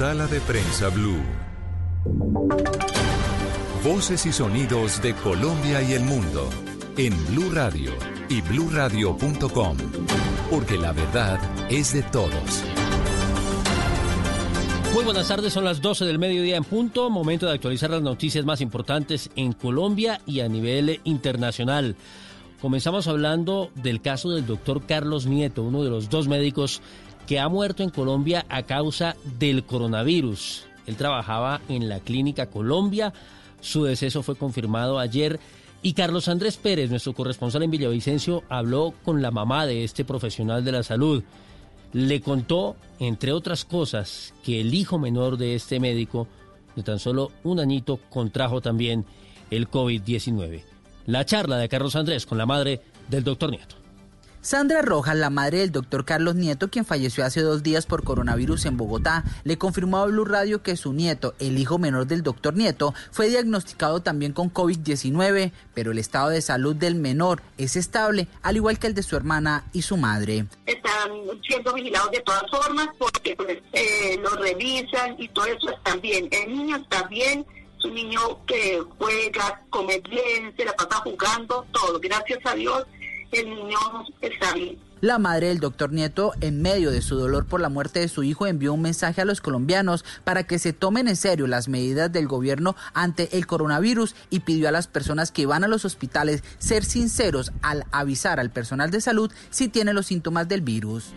Sala de Prensa Blue. Voces y sonidos de Colombia y el mundo en Blue Radio y bluradio.com, porque la verdad es de todos. Muy buenas tardes, son las 12 del mediodía en punto, momento de actualizar las noticias más importantes en Colombia y a nivel internacional. Comenzamos hablando del caso del doctor Carlos Nieto, uno de los dos médicos que ha muerto en Colombia a causa del coronavirus. Él trabajaba en la Clínica Colombia, su deceso fue confirmado ayer y Carlos Andrés Pérez, nuestro corresponsal en Villavicencio, habló con la mamá de este profesional de la salud. Le contó, entre otras cosas, que el hijo menor de este médico, de tan solo un añito, contrajo también el COVID-19. La charla de Carlos Andrés con la madre del doctor Nieto. Sandra Rojas, la madre del doctor Carlos Nieto, quien falleció hace dos días por coronavirus en Bogotá, le confirmó a Blue Radio que su nieto, el hijo menor del doctor Nieto, fue diagnosticado también con COVID-19, pero el estado de salud del menor es estable, al igual que el de su hermana y su madre. Están siendo vigilados de todas formas porque pues, eh, lo revisan y todo eso está bien. El niño está bien, un niño que juega, come bien, se la pasa jugando, todo. Gracias a Dios el niño está bien. La madre del doctor Nieto, en medio de su dolor por la muerte de su hijo, envió un mensaje a los colombianos para que se tomen en serio las medidas del gobierno ante el coronavirus y pidió a las personas que van a los hospitales ser sinceros al avisar al personal de salud si tiene los síntomas del virus.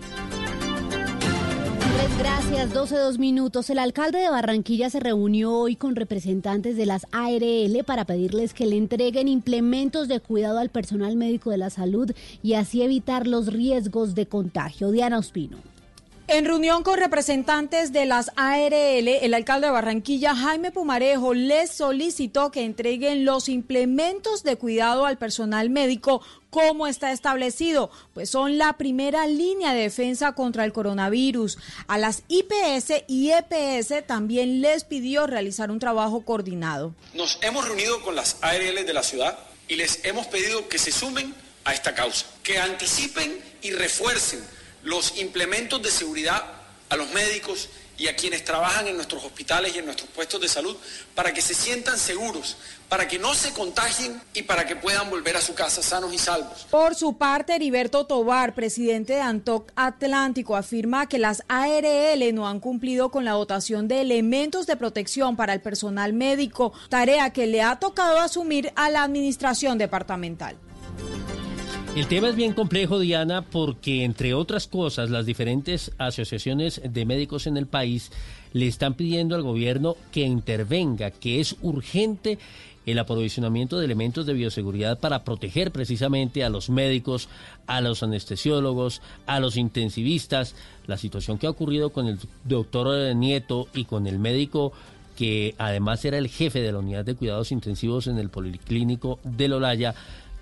Gracias, 12 dos minutos. El alcalde de Barranquilla se reunió hoy con representantes de las ARL para pedirles que le entreguen implementos de cuidado al personal médico de la salud y así evitar los riesgos de contagio. Diana Ospino. En reunión con representantes de las ARL, el alcalde de Barranquilla, Jaime Pumarejo, les solicitó que entreguen los implementos de cuidado al personal médico como está establecido, pues son la primera línea de defensa contra el coronavirus. A las IPS y EPS también les pidió realizar un trabajo coordinado. Nos hemos reunido con las ARL de la ciudad y les hemos pedido que se sumen a esta causa, que anticipen y refuercen los implementos de seguridad a los médicos y a quienes trabajan en nuestros hospitales y en nuestros puestos de salud para que se sientan seguros, para que no se contagien y para que puedan volver a su casa sanos y salvos. Por su parte, Heriberto Tobar, presidente de Antoc Atlántico, afirma que las ARL no han cumplido con la dotación de elementos de protección para el personal médico, tarea que le ha tocado asumir a la administración departamental. El tema es bien complejo, Diana, porque entre otras cosas, las diferentes asociaciones de médicos en el país le están pidiendo al gobierno que intervenga, que es urgente el aprovisionamiento de elementos de bioseguridad para proteger precisamente a los médicos, a los anestesiólogos, a los intensivistas. La situación que ha ocurrido con el doctor Nieto y con el médico que además era el jefe de la unidad de cuidados intensivos en el Policlínico de Lolaya,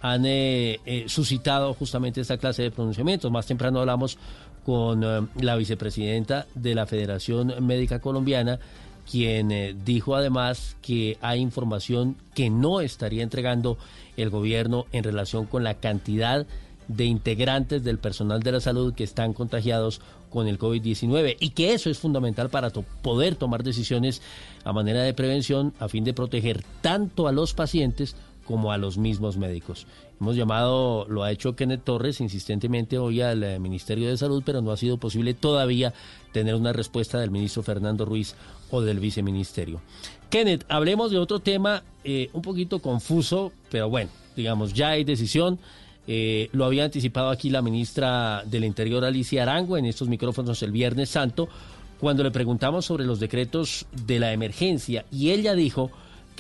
han eh, eh, suscitado justamente esta clase de pronunciamientos. Más temprano hablamos con eh, la vicepresidenta de la Federación Médica Colombiana, quien dijo además que hay información que no estaría entregando el gobierno en relación con la cantidad de integrantes del personal de la salud que están contagiados con el COVID-19 y que eso es fundamental para poder tomar decisiones a manera de prevención a fin de proteger tanto a los pacientes como a los mismos médicos. Hemos llamado, lo ha hecho Kenneth Torres insistentemente hoy al eh, Ministerio de Salud, pero no ha sido posible todavía tener una respuesta del ministro Fernando Ruiz o del viceministerio. Kenneth, hablemos de otro tema eh, un poquito confuso, pero bueno, digamos, ya hay decisión. Eh, lo había anticipado aquí la ministra del Interior, Alicia Arango, en estos micrófonos el Viernes Santo, cuando le preguntamos sobre los decretos de la emergencia y ella dijo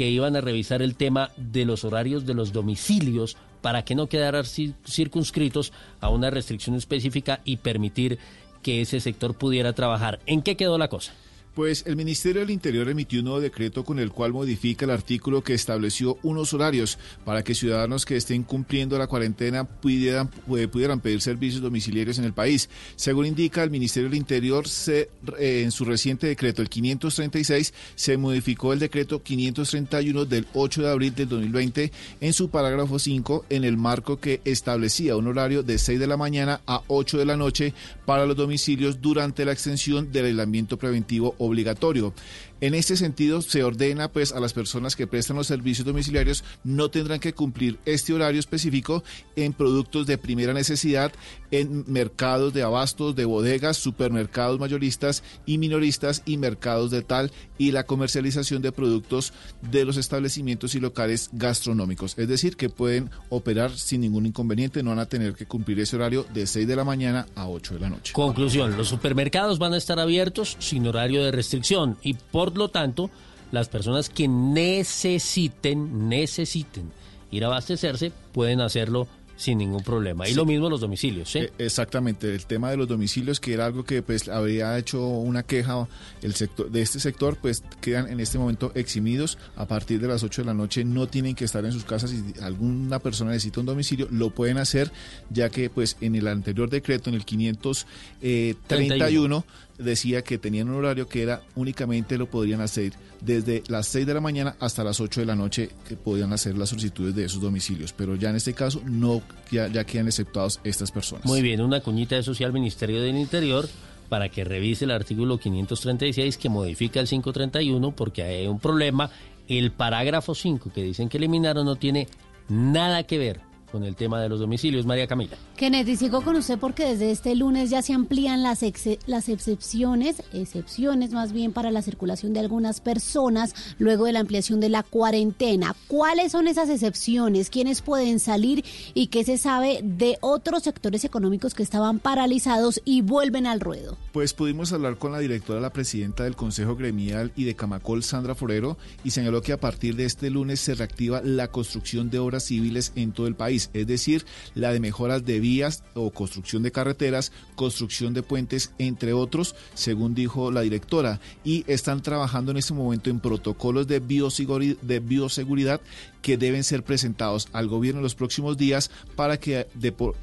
que iban a revisar el tema de los horarios de los domicilios para que no quedaran circunscritos a una restricción específica y permitir que ese sector pudiera trabajar. ¿En qué quedó la cosa? Pues el Ministerio del Interior emitió un nuevo decreto con el cual modifica el artículo que estableció unos horarios para que ciudadanos que estén cumpliendo la cuarentena pudieran, eh, pudieran pedir servicios domiciliarios en el país. Según indica el Ministerio del Interior, se, eh, en su reciente decreto, el 536, se modificó el decreto 531 del 8 de abril del 2020 en su parágrafo 5 en el marco que establecía un horario de 6 de la mañana a 8 de la noche para los domicilios durante la extensión del aislamiento preventivo obligatorio. En este sentido, se ordena pues a las personas que prestan los servicios domiciliarios no tendrán que cumplir este horario específico en productos de primera necesidad, en mercados de abastos, de bodegas, supermercados mayoristas y minoristas y mercados de tal y la comercialización de productos de los establecimientos y locales gastronómicos. Es decir, que pueden operar sin ningún inconveniente, no van a tener que cumplir ese horario de 6 de la mañana a 8 de la noche. Conclusión, los supermercados van a estar abiertos sin horario de restricción y por lo tanto, las personas que necesiten, necesiten ir a abastecerse pueden hacerlo sin ningún problema. Y lo mismo los domicilios, ¿sí? Eh, exactamente, el tema de los domicilios, que era algo que pues habría hecho una queja el sector de este sector, pues quedan en este momento eximidos. A partir de las 8 de la noche no tienen que estar en sus casas. Si alguna persona necesita un domicilio, lo pueden hacer, ya que pues en el anterior decreto, en el 531, decía que tenían un horario que era únicamente lo podrían hacer desde las 6 de la mañana hasta las 8 de la noche que podían hacer las solicitudes de esos domicilios. Pero ya en este caso no ya, ya quedan exceptados estas personas. Muy bien, una cuñita de social Ministerio del Interior para que revise el artículo 536 que modifica el 531 porque hay un problema. El parágrafo 5 que dicen que eliminaron no tiene nada que ver con el tema de los domicilios. María Camila. Kennedy, sigo con usted porque desde este lunes ya se amplían las, las excepciones, excepciones más bien para la circulación de algunas personas luego de la ampliación de la cuarentena. ¿Cuáles son esas excepciones? ¿Quiénes pueden salir? ¿Y qué se sabe de otros sectores económicos que estaban paralizados y vuelven al ruedo? Pues pudimos hablar con la directora, la presidenta del Consejo Gremial y de Camacol, Sandra Forero, y señaló que a partir de este lunes se reactiva la construcción de obras civiles en todo el país es decir, la de mejoras de vías o construcción de carreteras, construcción de puentes, entre otros, según dijo la directora, y están trabajando en este momento en protocolos de bioseguridad, que deben ser presentados al gobierno en los próximos días para que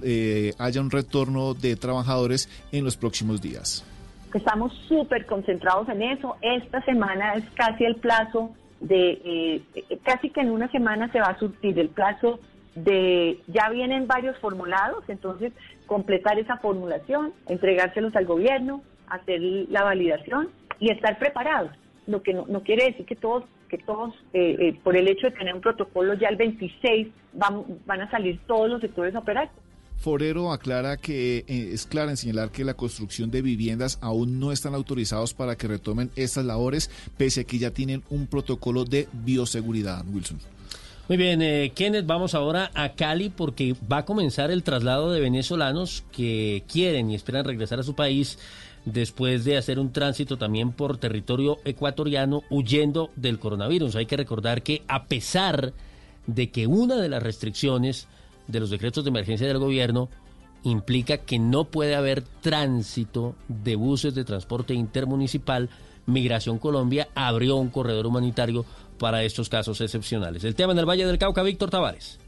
eh, haya un retorno de trabajadores en los próximos días. Estamos súper concentrados en eso. Esta semana es casi el plazo de, eh, casi que en una semana se va a surtir el plazo de ya vienen varios formulados, entonces completar esa formulación, entregárselos al gobierno, hacer la validación y estar preparados. Lo que no, quiere decir que todos, que todos eh, eh, por el hecho de tener un protocolo ya el 26 van, van a salir todos los sectores a operar. Forero aclara que eh, es clara en señalar que la construcción de viviendas aún no están autorizados para que retomen estas labores, pese a que ya tienen un protocolo de bioseguridad, Wilson. Muy bien, eh, Kenneth, vamos ahora a Cali porque va a comenzar el traslado de venezolanos que quieren y esperan regresar a su país después de hacer un tránsito también por territorio ecuatoriano huyendo del coronavirus. Hay que recordar que a pesar de que una de las restricciones de los decretos de emergencia del gobierno implica que no puede haber tránsito de buses de transporte intermunicipal, Migración Colombia abrió un corredor humanitario para estos casos excepcionales. El tema en el Valle del Cauca, Víctor Tavares.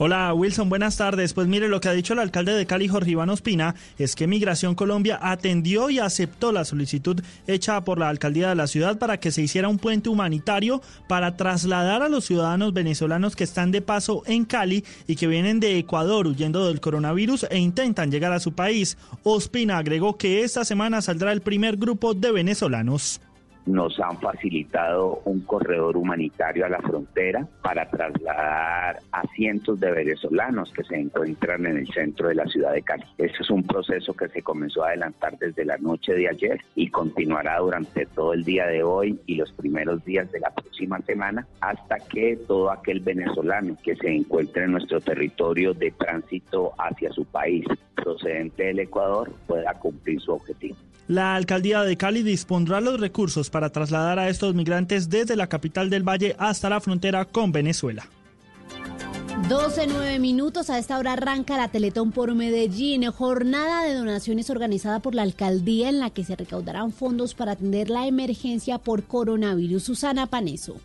Hola Wilson, buenas tardes. Pues mire, lo que ha dicho el alcalde de Cali, Jorge Iván Ospina, es que Migración Colombia atendió y aceptó la solicitud hecha por la alcaldía de la ciudad para que se hiciera un puente humanitario para trasladar a los ciudadanos venezolanos que están de paso en Cali y que vienen de Ecuador huyendo del coronavirus e intentan llegar a su país. Ospina agregó que esta semana saldrá el primer grupo de venezolanos nos han facilitado un corredor humanitario a la frontera para trasladar a cientos de venezolanos que se encuentran en el centro de la ciudad de Cali. Este es un proceso que se comenzó a adelantar desde la noche de ayer y continuará durante todo el día de hoy y los primeros días de la próxima semana hasta que todo aquel venezolano que se encuentre en nuestro territorio de tránsito hacia su país procedente del Ecuador pueda cumplir su objetivo. La alcaldía de Cali dispondrá los recursos para trasladar a estos migrantes desde la capital del valle hasta la frontera con Venezuela. 12, 9 minutos. A esta hora arranca la Teletón por Medellín, jornada de donaciones organizada por la alcaldía en la que se recaudarán fondos para atender la emergencia por coronavirus. Susana Paneso.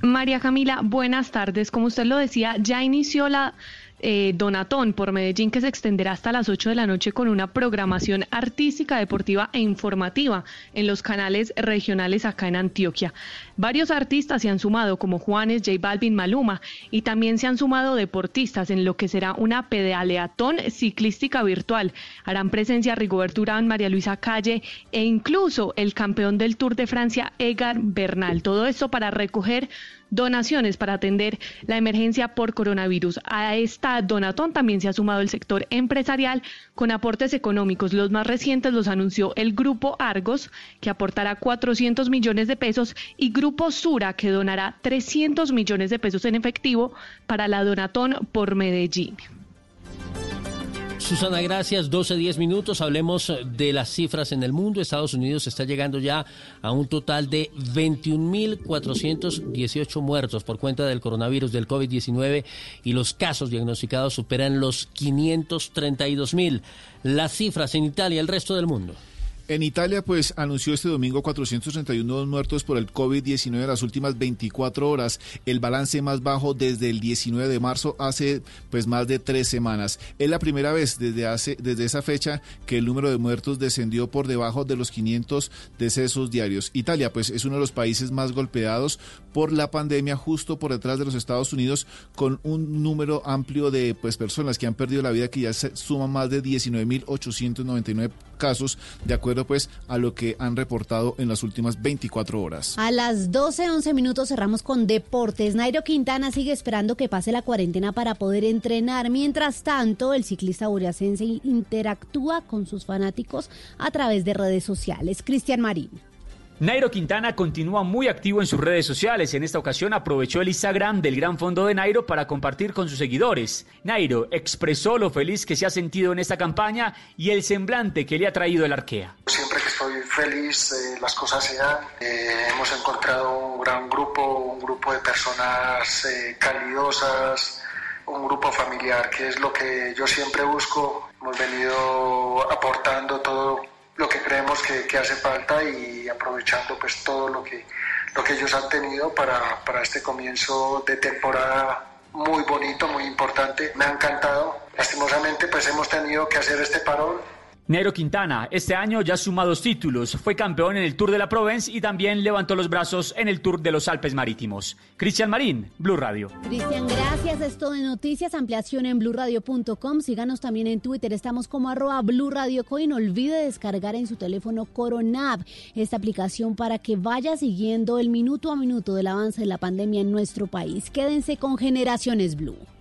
María Camila, buenas tardes. Como usted lo decía, ya inició la eh, Donatón por Medellín que se extenderá hasta las 8 de la noche con una programación artística, deportiva e informativa en los canales regionales acá en Antioquia. Varios artistas se han sumado como Juanes, J Balvin, Maluma y también se han sumado deportistas en lo que será una pedaleatón ciclística virtual. Harán presencia Rigoberto Urán, María Luisa Calle e incluso el campeón del Tour de Francia, Egar Bernal. Todo esto para recoger donaciones para atender la emergencia por coronavirus. A esta donatón también se ha sumado el sector empresarial con aportes económicos. Los más recientes los anunció el Grupo Argos, que aportará 400 millones de pesos, y Grupo Sura, que donará 300 millones de pesos en efectivo para la donatón por Medellín. Susana, gracias. 12, 10 minutos. Hablemos de las cifras en el mundo. Estados Unidos está llegando ya a un total de 21.418 muertos por cuenta del coronavirus del COVID-19 y los casos diagnosticados superan los 532.000. Las cifras en Italia, el resto del mundo. En Italia, pues anunció este domingo 431 nuevos muertos por el COVID-19 en las últimas 24 horas, el balance más bajo desde el 19 de marzo, hace pues más de tres semanas. Es la primera vez desde, hace, desde esa fecha que el número de muertos descendió por debajo de los 500 decesos diarios. Italia, pues es uno de los países más golpeados por la pandemia, justo por detrás de los Estados Unidos, con un número amplio de pues personas que han perdido la vida, que ya se suman más de 19.899 casos, de acuerdo pues a lo que han reportado en las últimas 24 horas. A las 12, 11 minutos cerramos con deportes. Nairo Quintana sigue esperando que pase la cuarentena para poder entrenar. Mientras tanto, el ciclista boreacense interactúa con sus fanáticos a través de redes sociales. Cristian Marín. Nairo Quintana continúa muy activo en sus redes sociales. En esta ocasión aprovechó el Instagram del Gran Fondo de Nairo para compartir con sus seguidores. Nairo expresó lo feliz que se ha sentido en esta campaña y el semblante que le ha traído el arquea. Siempre que estoy feliz, eh, las cosas se dan. Eh, hemos encontrado un gran grupo, un grupo de personas eh, calidosas, un grupo familiar, que es lo que yo siempre busco. Hemos venido aportando todo lo que creemos que, hace falta y aprovechando pues todo lo que, lo que ellos han tenido para, para este comienzo de temporada muy bonito, muy importante. Me ha encantado. Lastimosamente pues hemos tenido que hacer este parón Nero Quintana, este año ya suma dos títulos, fue campeón en el Tour de la Provence y también levantó los brazos en el Tour de los Alpes Marítimos. Cristian Marín, Blue Radio. Cristian, gracias. Esto de noticias, ampliación en blurradio.com. Síganos también en Twitter, estamos como arroba Blue Radio No olvide descargar en su teléfono Coronab, esta aplicación para que vaya siguiendo el minuto a minuto del avance de la pandemia en nuestro país. Quédense con Generaciones Blue.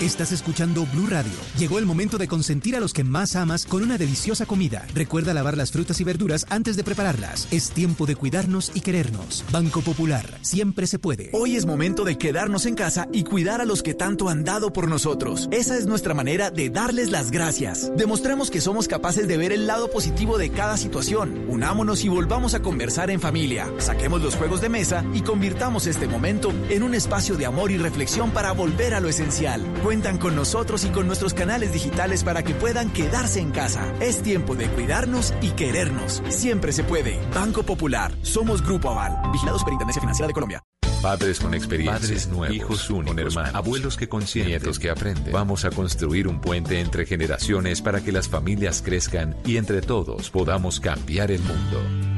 Estás escuchando Blue Radio. Llegó el momento de consentir a los que más amas con una deliciosa comida. Recuerda lavar las frutas y verduras antes de prepararlas. Es tiempo de cuidarnos y querernos. Banco Popular, siempre se puede. Hoy es momento de quedarnos en casa y cuidar a los que tanto han dado por nosotros. Esa es nuestra manera de darles las gracias. Demostremos que somos capaces de ver el lado positivo de cada situación. Unámonos y volvamos a conversar en familia. Saquemos los juegos de mesa y convirtamos este momento en un espacio de amor y reflexión para volver a lo esencial cuentan con nosotros y con nuestros canales digitales para que puedan quedarse en casa. Es tiempo de cuidarnos y querernos. Siempre se puede. Banco Popular. Somos Grupo Aval. Vigilados por Intendencia Financiera de Colombia. Padres con experiencia, padres nuevos, hijos únicos, con hermanos, abuelos que consienten, nietos que aprenden. Vamos a construir un puente entre generaciones para que las familias crezcan y entre todos podamos cambiar el mundo.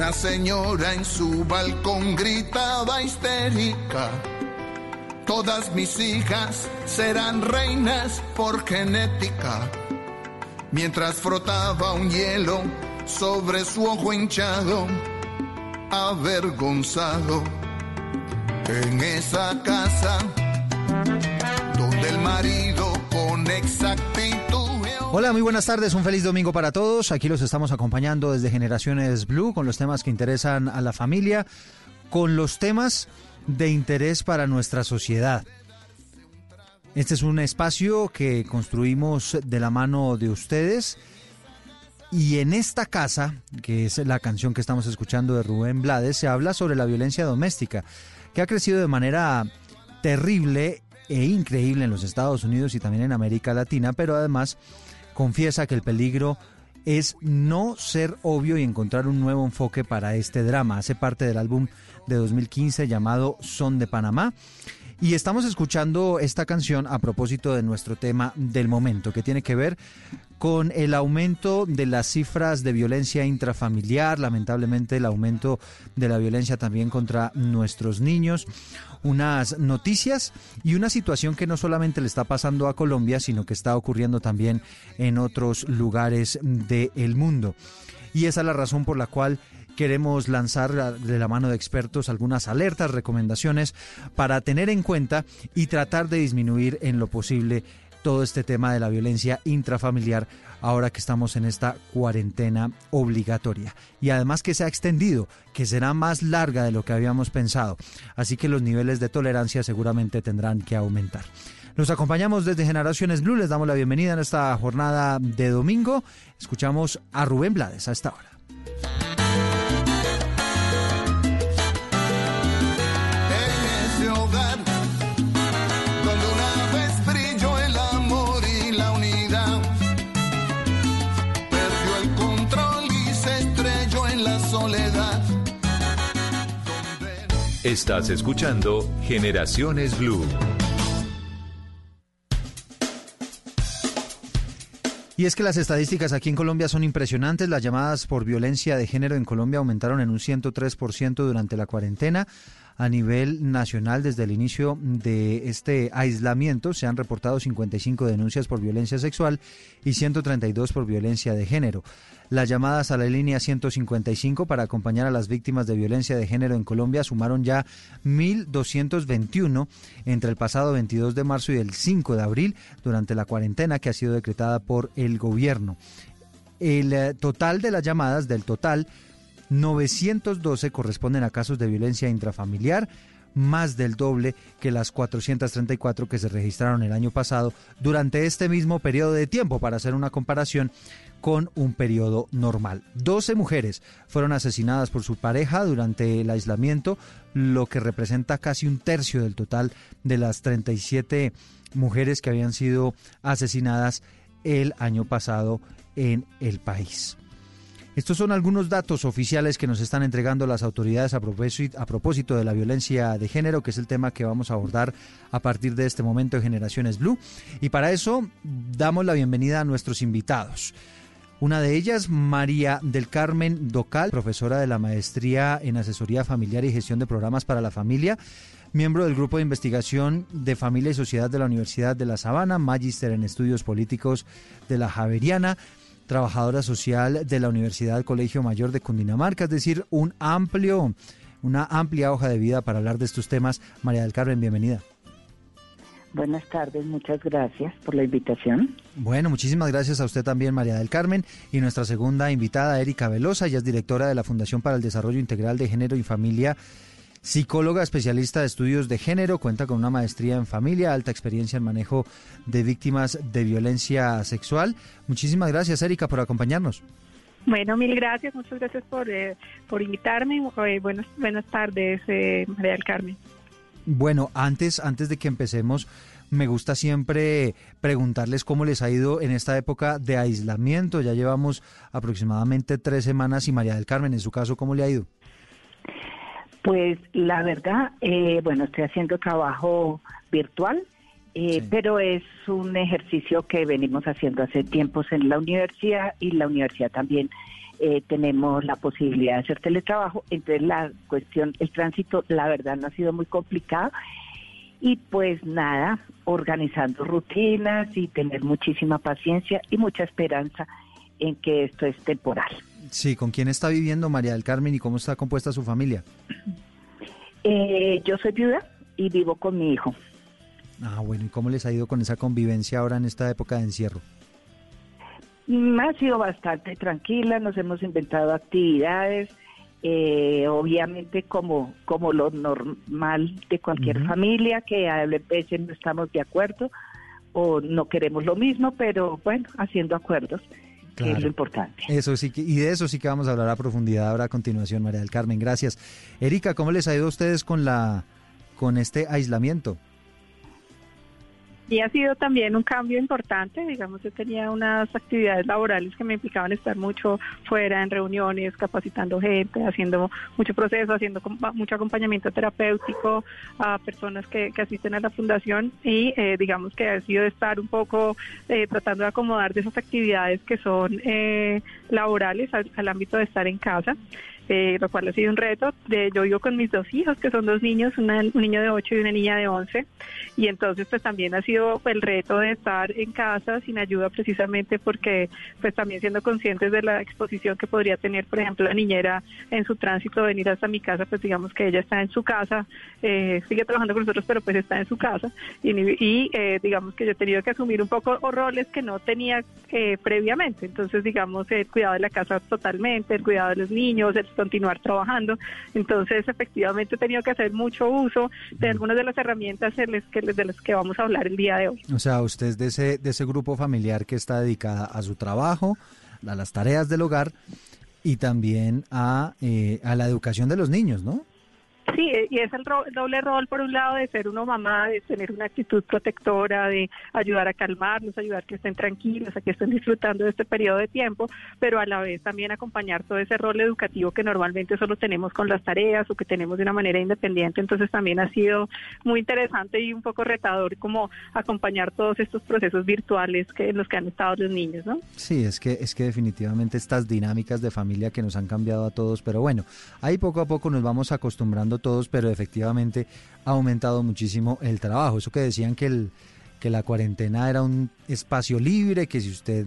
Una señora en su balcón gritaba histérica. Todas mis hijas serán reinas por genética. Mientras frotaba un hielo sobre su ojo hinchado, avergonzado. En esa casa donde el marido con exactitud Hola, muy buenas tardes, un feliz domingo para todos. Aquí los estamos acompañando desde Generaciones Blue con los temas que interesan a la familia, con los temas de interés para nuestra sociedad. Este es un espacio que construimos de la mano de ustedes y en esta casa, que es la canción que estamos escuchando de Rubén Blades, se habla sobre la violencia doméstica, que ha crecido de manera terrible e increíble en los Estados Unidos y también en América Latina, pero además confiesa que el peligro es no ser obvio y encontrar un nuevo enfoque para este drama. Hace parte del álbum de 2015 llamado Son de Panamá. Y estamos escuchando esta canción a propósito de nuestro tema del momento, que tiene que ver con el aumento de las cifras de violencia intrafamiliar, lamentablemente el aumento de la violencia también contra nuestros niños, unas noticias y una situación que no solamente le está pasando a Colombia, sino que está ocurriendo también en otros lugares del mundo. Y esa es la razón por la cual queremos lanzar de la mano de expertos algunas alertas, recomendaciones para tener en cuenta y tratar de disminuir en lo posible todo este tema de la violencia intrafamiliar ahora que estamos en esta cuarentena obligatoria. Y además que se ha extendido, que será más larga de lo que habíamos pensado. Así que los niveles de tolerancia seguramente tendrán que aumentar. Nos acompañamos desde Generaciones Blue, les damos la bienvenida en esta jornada de domingo. Escuchamos a Rubén Blades a esta hora. Estás escuchando Generaciones Blue. Y es que las estadísticas aquí en Colombia son impresionantes. Las llamadas por violencia de género en Colombia aumentaron en un 103% durante la cuarentena a nivel nacional desde el inicio de este aislamiento. Se han reportado 55 denuncias por violencia sexual y 132 por violencia de género. Las llamadas a la línea 155 para acompañar a las víctimas de violencia de género en Colombia sumaron ya 1.221 entre el pasado 22 de marzo y el 5 de abril durante la cuarentena que ha sido decretada por el gobierno. El eh, total de las llamadas del total 912 corresponden a casos de violencia intrafamiliar, más del doble que las 434 que se registraron el año pasado durante este mismo periodo de tiempo, para hacer una comparación con un periodo normal. 12 mujeres fueron asesinadas por su pareja durante el aislamiento, lo que representa casi un tercio del total de las 37 mujeres que habían sido asesinadas el año pasado en el país. Estos son algunos datos oficiales que nos están entregando las autoridades a propósito, de la violencia de género, que es el tema que vamos a abordar a partir de este momento de Generaciones Blue. Y para eso damos la bienvenida a nuestros invitados. Una de ellas, María del Carmen Docal, profesora de la maestría en asesoría familiar y gestión de programas para la familia, miembro del grupo de investigación de familia y sociedad de la Universidad de La Sabana, magíster en estudios políticos de la Javeriana, trabajadora social de la Universidad Colegio Mayor de Cundinamarca, es decir, un amplio, una amplia hoja de vida para hablar de estos temas. María del Carmen, bienvenida. Buenas tardes, muchas gracias por la invitación. Bueno, muchísimas gracias a usted también, María del Carmen. Y nuestra segunda invitada, Erika Velosa, ella es directora de la Fundación para el Desarrollo Integral de Género y Familia psicóloga especialista de estudios de género, cuenta con una maestría en familia, alta experiencia en manejo de víctimas de violencia sexual. Muchísimas gracias, Erika, por acompañarnos. Bueno, mil gracias, muchas gracias por, eh, por invitarme. Eh, buenas, buenas tardes, eh, María del Carmen. Bueno, antes, antes de que empecemos, me gusta siempre preguntarles cómo les ha ido en esta época de aislamiento. Ya llevamos aproximadamente tres semanas y María del Carmen, en su caso, ¿cómo le ha ido? Pues la verdad, eh, bueno, estoy haciendo trabajo virtual, eh, pero es un ejercicio que venimos haciendo hace tiempos en la universidad y la universidad también eh, tenemos la posibilidad de hacer teletrabajo, entonces la cuestión, el tránsito, la verdad no ha sido muy complicado. Y pues nada, organizando rutinas y tener muchísima paciencia y mucha esperanza en que esto es temporal. Sí, ¿con quién está viviendo María del Carmen y cómo está compuesta su familia? Eh, yo soy viuda y vivo con mi hijo. Ah, bueno, ¿y cómo les ha ido con esa convivencia ahora en esta época de encierro? Ha sido bastante tranquila, nos hemos inventado actividades, eh, obviamente como, como lo normal de cualquier familia, que a veces no estamos de acuerdo o no queremos lo mismo, pero bueno, haciendo acuerdos, que es lo importante. Eso sí, que, y de eso sí que vamos a hablar a profundidad ahora a continuación, María del Carmen. Gracias. Erika, ¿cómo les ha ido a ustedes con la con este aislamiento? Y ha sido también un cambio importante, digamos, yo tenía unas actividades laborales que me implicaban estar mucho fuera en reuniones, capacitando gente, haciendo mucho proceso, haciendo mucho acompañamiento terapéutico a personas que, que asisten a la fundación y eh, digamos que ha sido estar un poco eh, tratando de acomodar de esas actividades que son eh, laborales al, al ámbito de estar en casa. Eh, lo cual ha sido un reto. De, yo vivo con mis dos hijos, que son dos niños, una- un niño de 8 y una niña de 11, y entonces pues también ha sido el reto de estar en casa sin ayuda precisamente porque pues también siendo conscientes de la exposición que podría tener, por ejemplo, la niñera en su tránsito, venir hasta mi casa, pues digamos que ella está en su casa, eh, sigue trabajando con nosotros, pero pues está en su casa, y, y, eh, digamos que yo he tenido que asumir un poco roles que no tenía eh, previamente, entonces digamos el cuidado de la casa totalmente, el cuidado de los niños, el continuar trabajando, entonces efectivamente he tenido que hacer mucho uso de algunas de las herramientas en las que, de las que vamos a hablar el día de hoy. O sea, usted es de ese, de ese grupo familiar que está dedicada a su trabajo, a las tareas del hogar y también a, eh, a la educación de los niños, ¿no? Sí, eh, y es el, ro- doble rol, por un lado, de ser uno mamá, de tener una actitud protectora, de ayudar a calmarlos, ayudar que estén tranquilos, a que estén disfrutando de este periodo de tiempo, pero a la vez también acompañar todo ese rol educativo que normalmente solo tenemos con las tareas o que tenemos de una manera independiente. Entonces también ha sido muy interesante y un poco retador como acompañar todos estos procesos virtuales que en los que han estado los niños, ¿no? Sí, es que, es que definitivamente estas dinámicas de familia que nos han cambiado a todos, pero bueno, ahí poco a poco nos vamos acostumbrando todos, pero efectivamente ha aumentado muchísimo el trabajo. Eso que decían que, el, que la cuarentena era un espacio libre, que si usted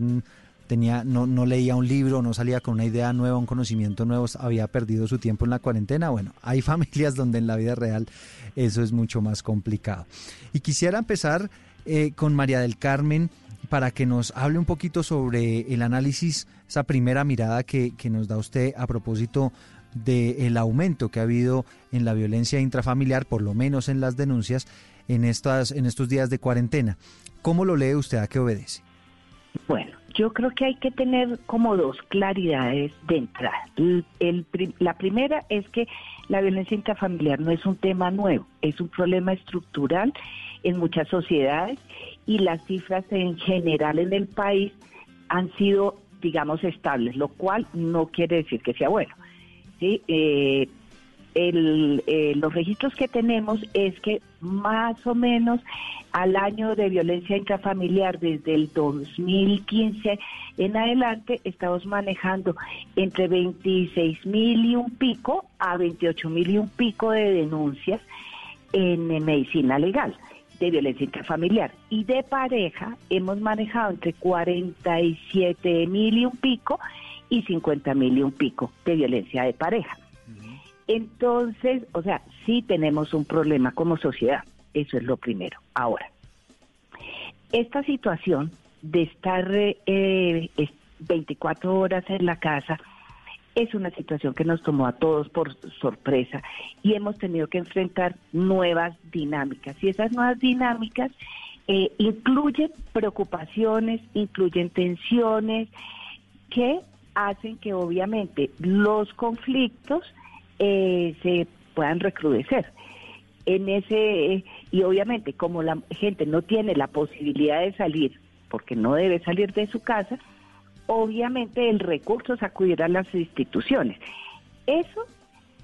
tenía, no, no leía un libro, no salía con una idea nueva, un conocimiento nuevo, había perdido su tiempo en la cuarentena. Bueno, hay familias donde en la vida real eso es mucho más complicado. Y quisiera empezar eh, con María del Carmen para que nos hable un poquito sobre el análisis, esa primera mirada que, que nos da usted a propósito del aumento que ha habido en la violencia intrafamiliar, por lo menos en las denuncias, en, estas, en estos días de cuarentena. ¿Cómo lo lee usted? ¿A qué obedece? Bueno, yo creo que hay que tener como dos claridades de entrada. La primera es que la violencia intrafamiliar no es un tema nuevo, es un problema estructural en muchas sociedades y las cifras en general en el país han sido, digamos, estables, lo cual no quiere decir que sea bueno. Eh, eh, los registros que tenemos es que más o menos al año de violencia intrafamiliar desde el 2015 en adelante estamos manejando entre 26 mil y un pico a 28 mil y un pico de denuncias en, medicina legal de violencia intrafamiliar. Y de pareja hemos manejado entre 47 mil y un pico y 50 mil y un pico de violencia de pareja. Entonces, o sea, sí tenemos un problema como sociedad, eso es lo primero. Ahora, esta situación de estar eh, es- 24 horas en la casa es una situación que nos tomó a todos por sorpresa y hemos tenido que enfrentar nuevas dinámicas. Y esas nuevas dinámicas eh, incluyen preocupaciones, incluyen tensiones que hacen que obviamente los conflictos eh, se puedan recrudecer. En ese y obviamente como la gente no tiene la posibilidad de salir porque no debe salir de su casa, obviamente el recurso es acudir a las instituciones. Eso,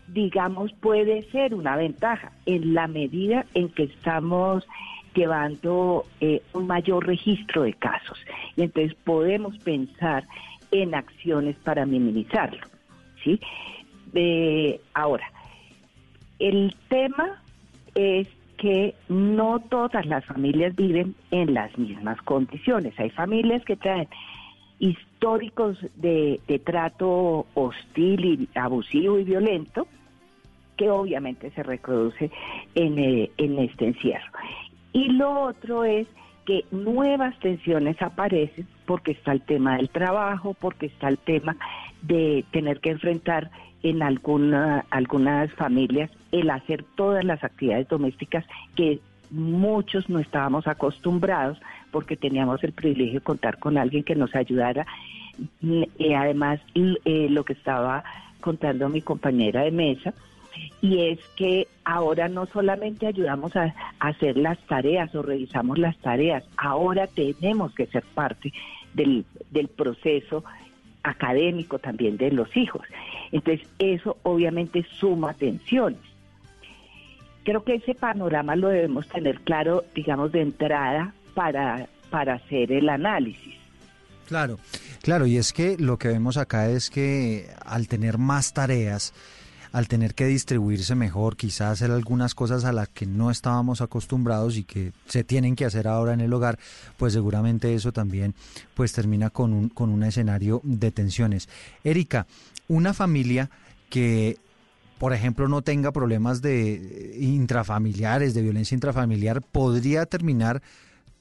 digamos, puede ser una ventaja en la medida en que estamos llevando eh, un mayor registro de casos. Y entonces podemos pensar en acciones para minimizarlo. ¿sí? Eh, ahora, el tema es que no todas las familias viven en las mismas condiciones. Hay familias que traen históricos de, trato hostil y abusivo y violento, que obviamente se reproduce en, eh, en este encierro. Y lo otro es que nuevas tensiones aparecen porque está el tema del trabajo, porque está el tema de tener que enfrentar en alguna, algunas familias el hacer todas las actividades domésticas que muchos no estábamos acostumbrados porque teníamos el privilegio de contar con alguien que nos ayudara. Y además, eh, lo que estaba contando mi compañera de mesa, y es que ahora no solamente ayudamos a, hacer las tareas o revisamos las tareas, ahora tenemos que ser parte del, del proceso académico también de los hijos. Entonces, eso obviamente suma tensiones. Creo que ese panorama lo debemos tener claro, digamos, de entrada para, para hacer el análisis. Claro, claro, y es que lo que vemos acá es que al tener más tareas, al tener que distribuirse mejor, quizás hacer algunas cosas a las que no estábamos acostumbrados y que se tienen que hacer ahora en el hogar, pues seguramente eso también pues termina con un, con un escenario de tensiones. Erika, una familia que por ejemplo, no tenga problemas de intrafamiliares, de violencia intrafamiliar, podría terminar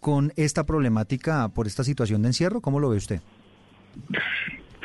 con esta problemática por esta situación de encierro? ¿Cómo lo ve usted?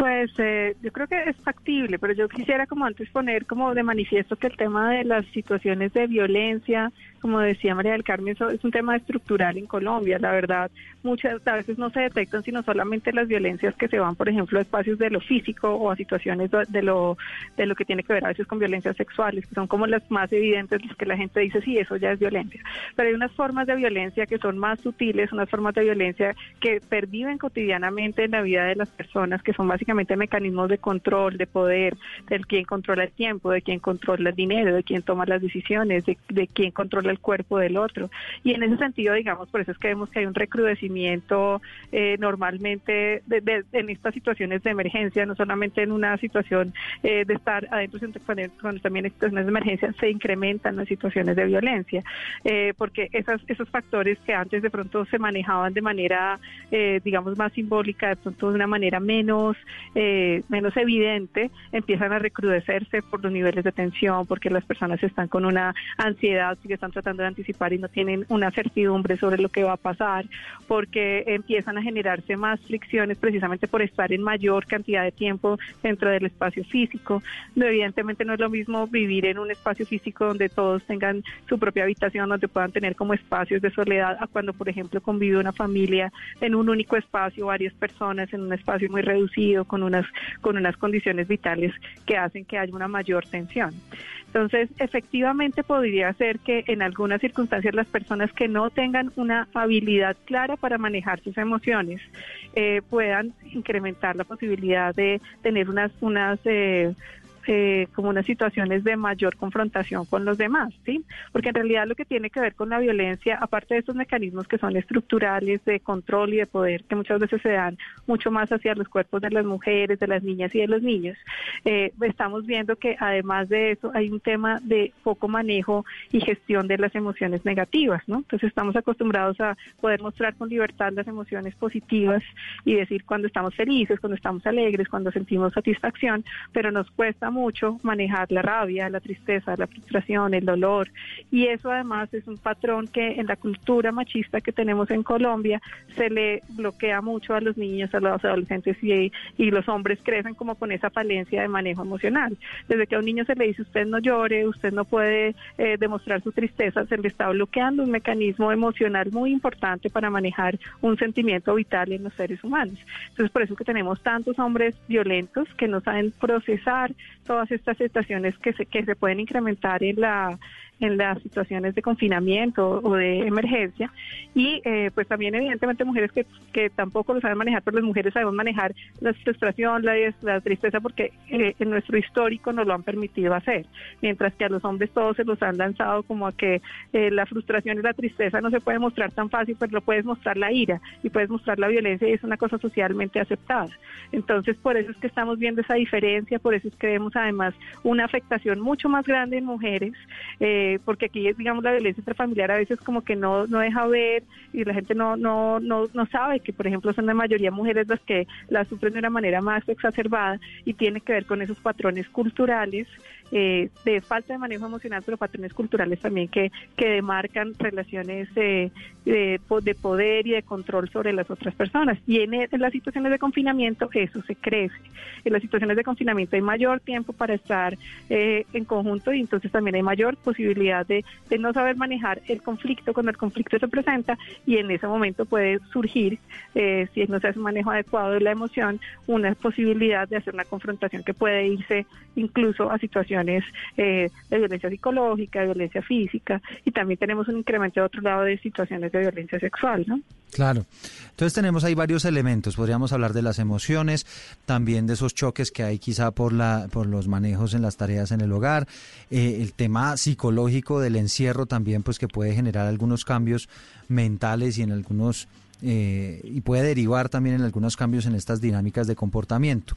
Pues eh, yo creo que es factible, pero yo quisiera como antes poner como de manifiesto que el tema de las situaciones de violencia, como decía María del Carmen, eso es un tema estructural en Colombia. La verdad, muchas veces no se detectan sino solamente las violencias que se van, por ejemplo, a espacios de lo físico o a situaciones de lo, de lo que tiene que ver a veces con violencias sexuales, que son como las más evidentes, las que la gente dice, sí, eso ya es violencia. Pero hay unas formas de violencia que son más sutiles, unas formas de violencia que perviven cotidianamente en la vida de las personas, que son básicamente mecanismos de control, de poder, del quien controla el tiempo, de quien controla el dinero, de quien toma las decisiones, de, de quien controla el cuerpo del otro. Y en ese sentido, digamos, por eso es que vemos que hay un recrudecimiento eh, normalmente de, en estas situaciones de emergencia, no solamente en una situación eh, de estar adentro, cuando, cuando, también en situaciones de emergencia se incrementan las situaciones de violencia, eh, porque esas, esos factores que antes de pronto se manejaban de manera, digamos, más simbólica, de pronto de una manera menos, menos evidente, empiezan a recrudecerse por los niveles de tensión, porque las personas están con una ansiedad, que están tratando de anticipar y no tienen una certidumbre sobre lo que va a pasar, porque empiezan a generarse más fricciones precisamente por estar en mayor cantidad de tiempo dentro del espacio físico. Evidentemente no es lo mismo vivir en un espacio físico donde todos tengan su propia habitación, donde puedan tener como espacios de soledad, a cuando, por ejemplo, convive una familia en un único espacio, varias personas en un espacio muy reducido, con unas, con unas condiciones vitales que hacen que haya una mayor tensión. Entonces, efectivamente podría ser que en algunas circunstancias las personas que no tengan una habilidad clara para manejar sus emociones eh, puedan incrementar la posibilidad de tener unas, unas eh, eh, como unas situaciones de mayor confrontación con los demás, ¿sí? Porque en realidad lo que tiene que ver con la violencia, aparte de estos mecanismos que son estructurales de control y de poder, que muchas veces se dan mucho más hacia los cuerpos de las mujeres, de las niñas y de los niños, eh, estamos viendo que además de eso hay un tema de poco manejo y gestión de las emociones negativas, ¿no? Entonces estamos acostumbrados a poder mostrar con libertad las emociones positivas y decir cuando estamos felices, cuando estamos alegres, cuando sentimos satisfacción, pero nos cuesta mucho manejar la rabia, la tristeza, la frustración, el dolor. Y eso además es un patrón que en la cultura machista que tenemos en Colombia se le bloquea mucho a los niños, a los adolescentes y, y los hombres crecen como con esa falencia de manejo emocional. Desde que a un niño se le dice usted no llore, usted no puede eh, demostrar su tristeza, se le está bloqueando un mecanismo emocional muy importante para manejar un sentimiento vital en los seres humanos. Entonces por eso que tenemos tantos hombres violentos que no saben procesar todas estas situaciones que se, que se pueden incrementar en la, en las situaciones de confinamiento o de emergencia y eh, pues también evidentemente mujeres que, que tampoco lo saben manejar, pero las mujeres sabemos manejar la frustración, la, la tristeza porque eh, en nuestro histórico nos lo han permitido hacer, mientras que a los hombres todos se los han lanzado como a que eh, la frustración y la tristeza no se puede mostrar tan fácil, pero lo puedes mostrar la ira y puedes mostrar la violencia y es una cosa socialmente aceptada. Entonces por eso es que estamos viendo esa diferencia, por eso es que vemos además una afectación mucho más grande en mujeres, eh, porque aquí digamos, la violencia intrafamiliar a veces como que no, no deja ver y la gente no, no, no, no sabe que, por ejemplo, son la mayoría mujeres las que la sufren de una manera más exacerbada y tiene que ver con esos patrones culturales eh, de falta de manejo emocional, pero patrones culturales también que, que demarcan relaciones de, de, poder y de control sobre las otras personas. Y en, en, las situaciones de confinamiento eso se crece. En las situaciones de confinamiento hay mayor tiempo para estar eh, en conjunto y entonces también hay mayor posibilidad de, de no saber manejar el conflicto cuando el conflicto se presenta y en ese momento puede surgir, eh, si no se hace un manejo adecuado de la emoción, una posibilidad de hacer una confrontación que puede irse incluso a situaciones eh, de violencia psicológica, de violencia física y también tenemos un incremento de otro lado de situaciones de violencia sexual, ¿no? Claro. Entonces tenemos ahí varios elementos. Podríamos hablar de las emociones, también de esos choques que hay quizá por la por los manejos en las tareas en el hogar, eh, el tema psicológico del encierro también, pues que puede generar algunos cambios mentales y en algunos eh, y puede derivar también en algunos cambios en estas dinámicas de comportamiento.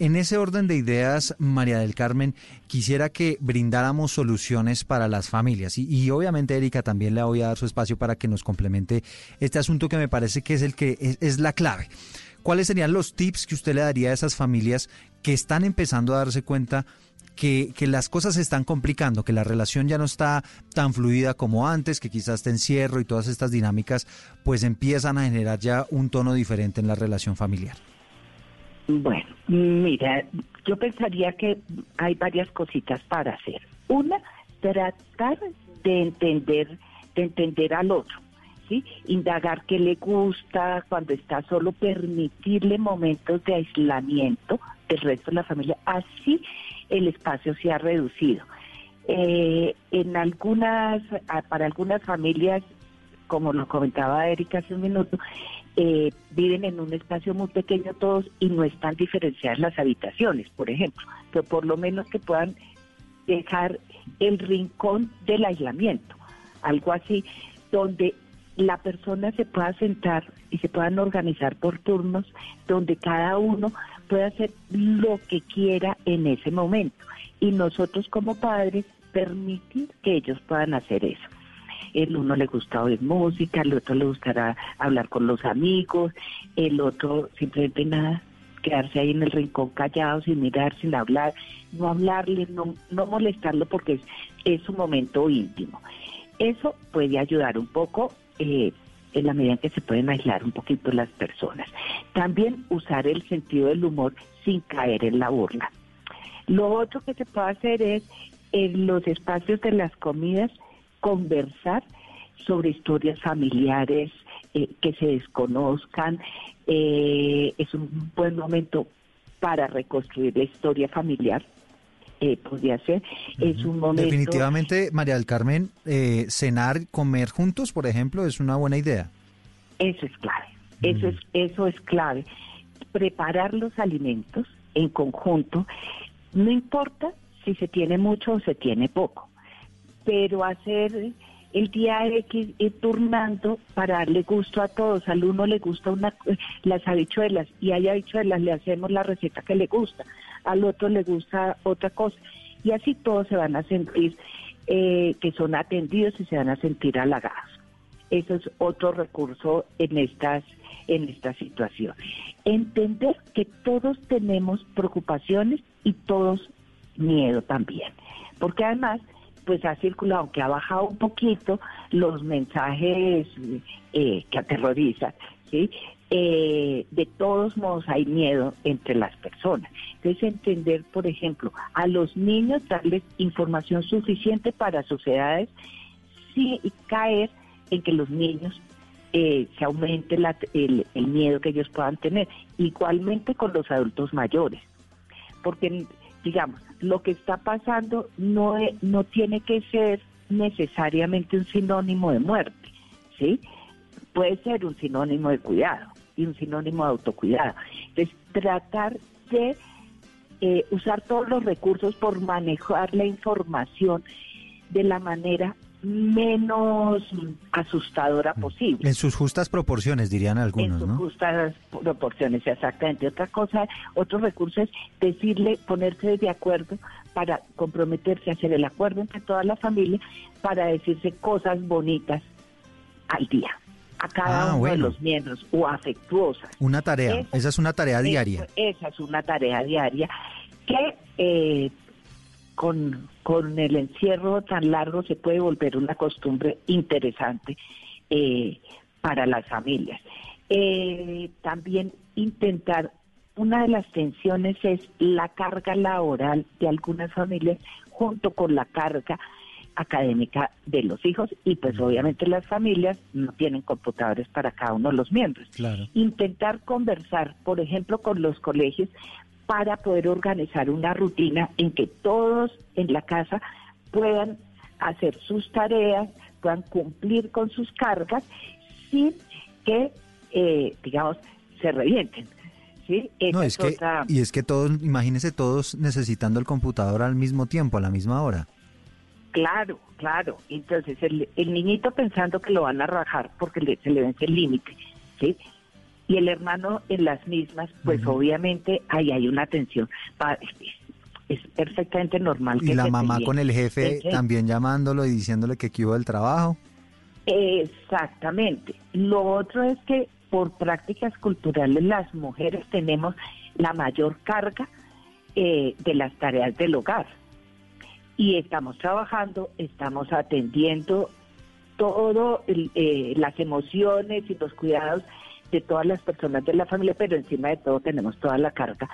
En ese orden de ideas, María del Carmen, quisiera que brindáramos soluciones para las familias. Y, obviamente, Erika, también le voy a dar su espacio para que nos complemente este asunto que me parece que es el que es, es la clave. ¿Cuáles serían los tips que usted le daría a esas familias que están empezando a darse cuenta que, que, las cosas se están complicando, que la relación ya no está tan fluida como antes, que quizás este encierro y todas estas dinámicas pues empiezan a generar ya un tono diferente en la relación familiar? Bueno, mira, yo pensaría que hay varias cositas para hacer. Una, tratar de entender, de entender al otro, ¿sí? Indagar qué le gusta cuando está solo, permitirle momentos de aislamiento del resto de la familia, así el espacio se ha reducido. Eh, en algunas, para algunas familias, como lo comentaba Erika hace un minuto, eh, viven en un espacio muy pequeño todos y no están diferenciadas las habitaciones, por ejemplo, pero por lo menos que puedan dejar el rincón del aislamiento, algo así, donde la persona se pueda sentar y se puedan organizar por turnos, donde cada uno pueda hacer lo que quiera en ese momento. Y nosotros como padres permitir que ellos puedan hacer eso el uno le gusta oír música, el otro le gustará hablar con los amigos, el otro simplemente nada, quedarse ahí en el rincón callado, sin mirar, sin hablar, no hablarle, no, no molestarlo porque es, es un momento íntimo. Eso puede ayudar un poco eh, en la medida en que se pueden aislar un poquito las personas. También usar el sentido del humor sin caer en la burla. Lo otro que se puede hacer es en los espacios de las comidas conversar sobre historias familiares eh, que se desconozcan. Eh, es un buen momento para reconstruir la historia familiar. Eh, podría ser. Es un momento. Definitivamente, María del Carmen, cenar, comer juntos, por ejemplo, es una buena idea. Eso es clave. Eso es eso es clave. Preparar los alimentos en conjunto, no importa si se tiene mucho o se tiene poco pero hacer el día X ir turnando para darle gusto a todos. Al uno le gusta una, las habichuelas y hay habichuelas, le hacemos la receta que le gusta. Al otro le gusta otra cosa. Y así todos se van a sentir eh, que son atendidos y se van a sentir halagados. Eso es otro recurso en estas en esta situación. Entender que todos tenemos preocupaciones y todos miedo también. Porque además pues ha circulado, aunque ha bajado un poquito, los mensajes eh, que aterrorizan, ¿sí? Eh, de todos modos hay miedo entre las personas. Entonces entender, por ejemplo, a los niños darles información suficiente para sus edades sin caer en que los niños eh, se aumente el, el miedo que ellos puedan tener. Igualmente con los adultos mayores. Porque digamos, lo que está pasando no, no tiene que ser necesariamente un sinónimo de muerte, ¿sí? Puede ser un sinónimo de cuidado y un sinónimo de autocuidado. Entonces, tratar de eh, usar todos los recursos por manejar la información de la manera menos asustadora posible. En sus justas proporciones, dirían algunos, en sus ¿no? justas proporciones, exactamente. Otra cosa, otro recurso es decirle, ponerse de acuerdo para comprometerse a hacer el acuerdo entre toda la familia para decirse cosas bonitas al día a cada Ah, uno de los miembros o afectuosas. Una tarea, Esa- esa es una tarea diaria. Eso- esa es una tarea diaria que eh, con, con el encierro tan largo se puede volver una costumbre interesante eh, para las familias. Eh, también intentar, una de las tensiones es la carga laboral de algunas familias junto con la carga académica de los hijos y pues obviamente las familias no tienen computadores para cada uno de los miembros Claro. intentar conversar, por ejemplo, con los colegios para poder organizar una rutina en que todos en la casa puedan hacer sus tareas, puedan cumplir con sus cargas sin que, eh, digamos, se revienten. ¿sí? No, es que, otra- y es que todos, imagínense todos necesitando el computador al mismo tiempo, a la misma hora. Claro, claro. Entonces, el, el niñito pensando que lo van a rajar porque le- se le vence el límite, ¿sí? Y el hermano en las mismas, pues obviamente ahí hay una tensión. Es, perfectamente normal. Y que la se mamá con el jefe también llamándolo y diciéndole que equivo del trabajo. Exactamente. Lo otro es que por prácticas culturales las mujeres tenemos la mayor carga eh, de las tareas del hogar. Y estamos trabajando, estamos atendiendo todo el- eh, las emociones y los cuidados de todas las personas de la familia, pero encima de todo tenemos toda la carga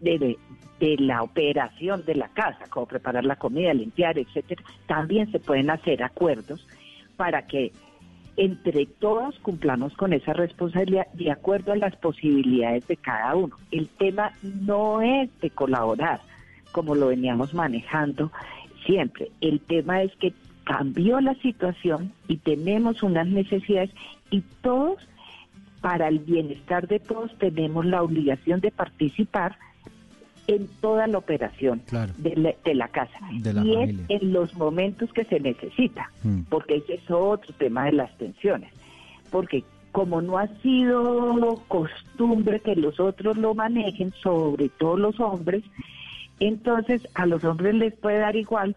de, de, la operación de la casa, como preparar la comida, limpiar, etcétera. También se pueden hacer acuerdos para que entre todos cumplamos con esa responsabilidad de acuerdo a las posibilidades de cada uno. El tema no es de colaborar, como lo veníamos manejando siempre. El tema es que cambió la situación y tenemos unas necesidades y todos, para el bienestar de todos, tenemos la obligación de participar en toda la operación Claro. de, la, de la casa. De la y familia. es en los momentos que se necesita, Mm. porque ese es otro tema de las tensiones. Porque como no ha sido costumbre que los otros lo manejen, sobre todo los hombres, entonces a los hombres les puede dar igual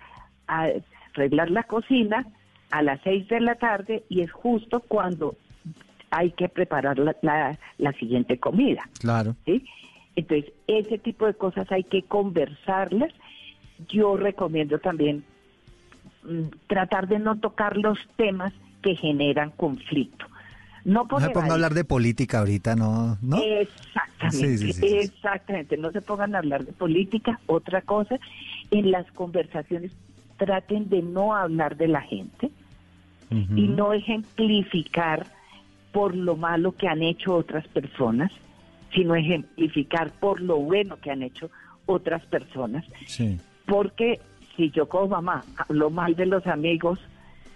arreglar la cocina a las seis de la tarde y es justo cuando hay que preparar la, la- la siguiente comida. Claro. ¿sí? Entonces, ese tipo de cosas hay que conversarlas. Yo recomiendo también mm, tratar de no tocar los temas que generan conflicto. No No se ponga a hablar de política ahorita, ¿no? ¿No? Exactamente, Sí, sí, sí, sí. exactamente. No se pongan a hablar de política. Otra cosa, en las conversaciones traten de no hablar de la gente y no ejemplificar por lo malo que han hecho otras personas, sino ejemplificar por lo bueno que han hecho otras personas. Sí. Porque si yo como mamá hablo mal de los amigos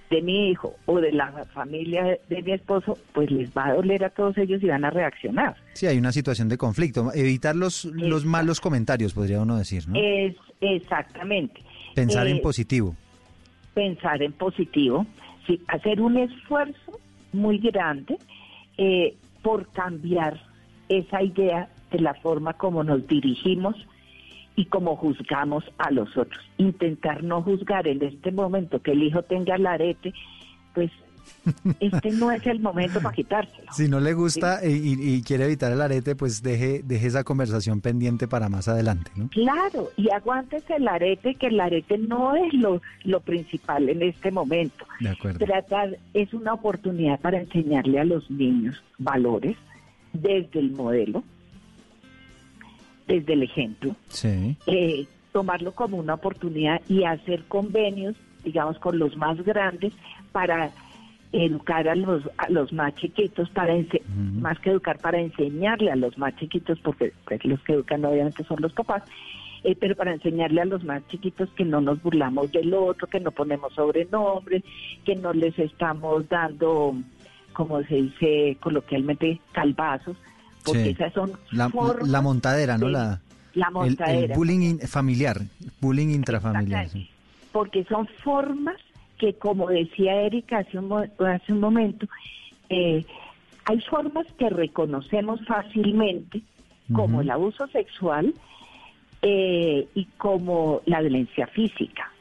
de mi hijo o de la familia de, mi esposo, pues les va a doler a todos ellos y van a reaccionar. Sí, hay una situación de conflicto. Evitar los, los malos comentarios, podría uno decir, ¿no? Es exactamente. Pensar en Eh, positivo. pensar en positivo, sí, hacer un esfuerzo muy grande eh, por cambiar esa idea de la forma como nos dirigimos y como juzgamos a los otros. Intentar no juzgar en este momento que el hijo tenga el arete, pues este no es el momento para quitárselo. Si no le gusta y, y- y quiere evitar el arete, pues deje, deje esa conversación pendiente para más adelante, ¿no? Claro, y aguántese el arete, que el arete no es lo, lo principal en este momento. De acuerdo. Tratar es una oportunidad para enseñarle a los niños valores desde el modelo, desde el ejemplo, Sí. eh, tomarlo como una oportunidad y hacer convenios, digamos, con los más grandes para educar a los a los más chiquitos para ense- más que educar para enseñarle a los más chiquitos porque pues, los que educan obviamente son los papás eh, pero para enseñarle a los más chiquitos que no nos burlamos del otro, que no ponemos sobrenombres, que no les estamos dando, como se dice coloquialmente, calvazos, porque Sí. esas son La, formas la montadera, ¿no? La, la el- montadera. El, bullying in- familiar, bullying intrafamiliar. sí. porque son formas que, como decía Erika hace un, hace un momento, eh, hay formas que reconocemos fácilmente, como el abuso sexual eh, y como la violencia física.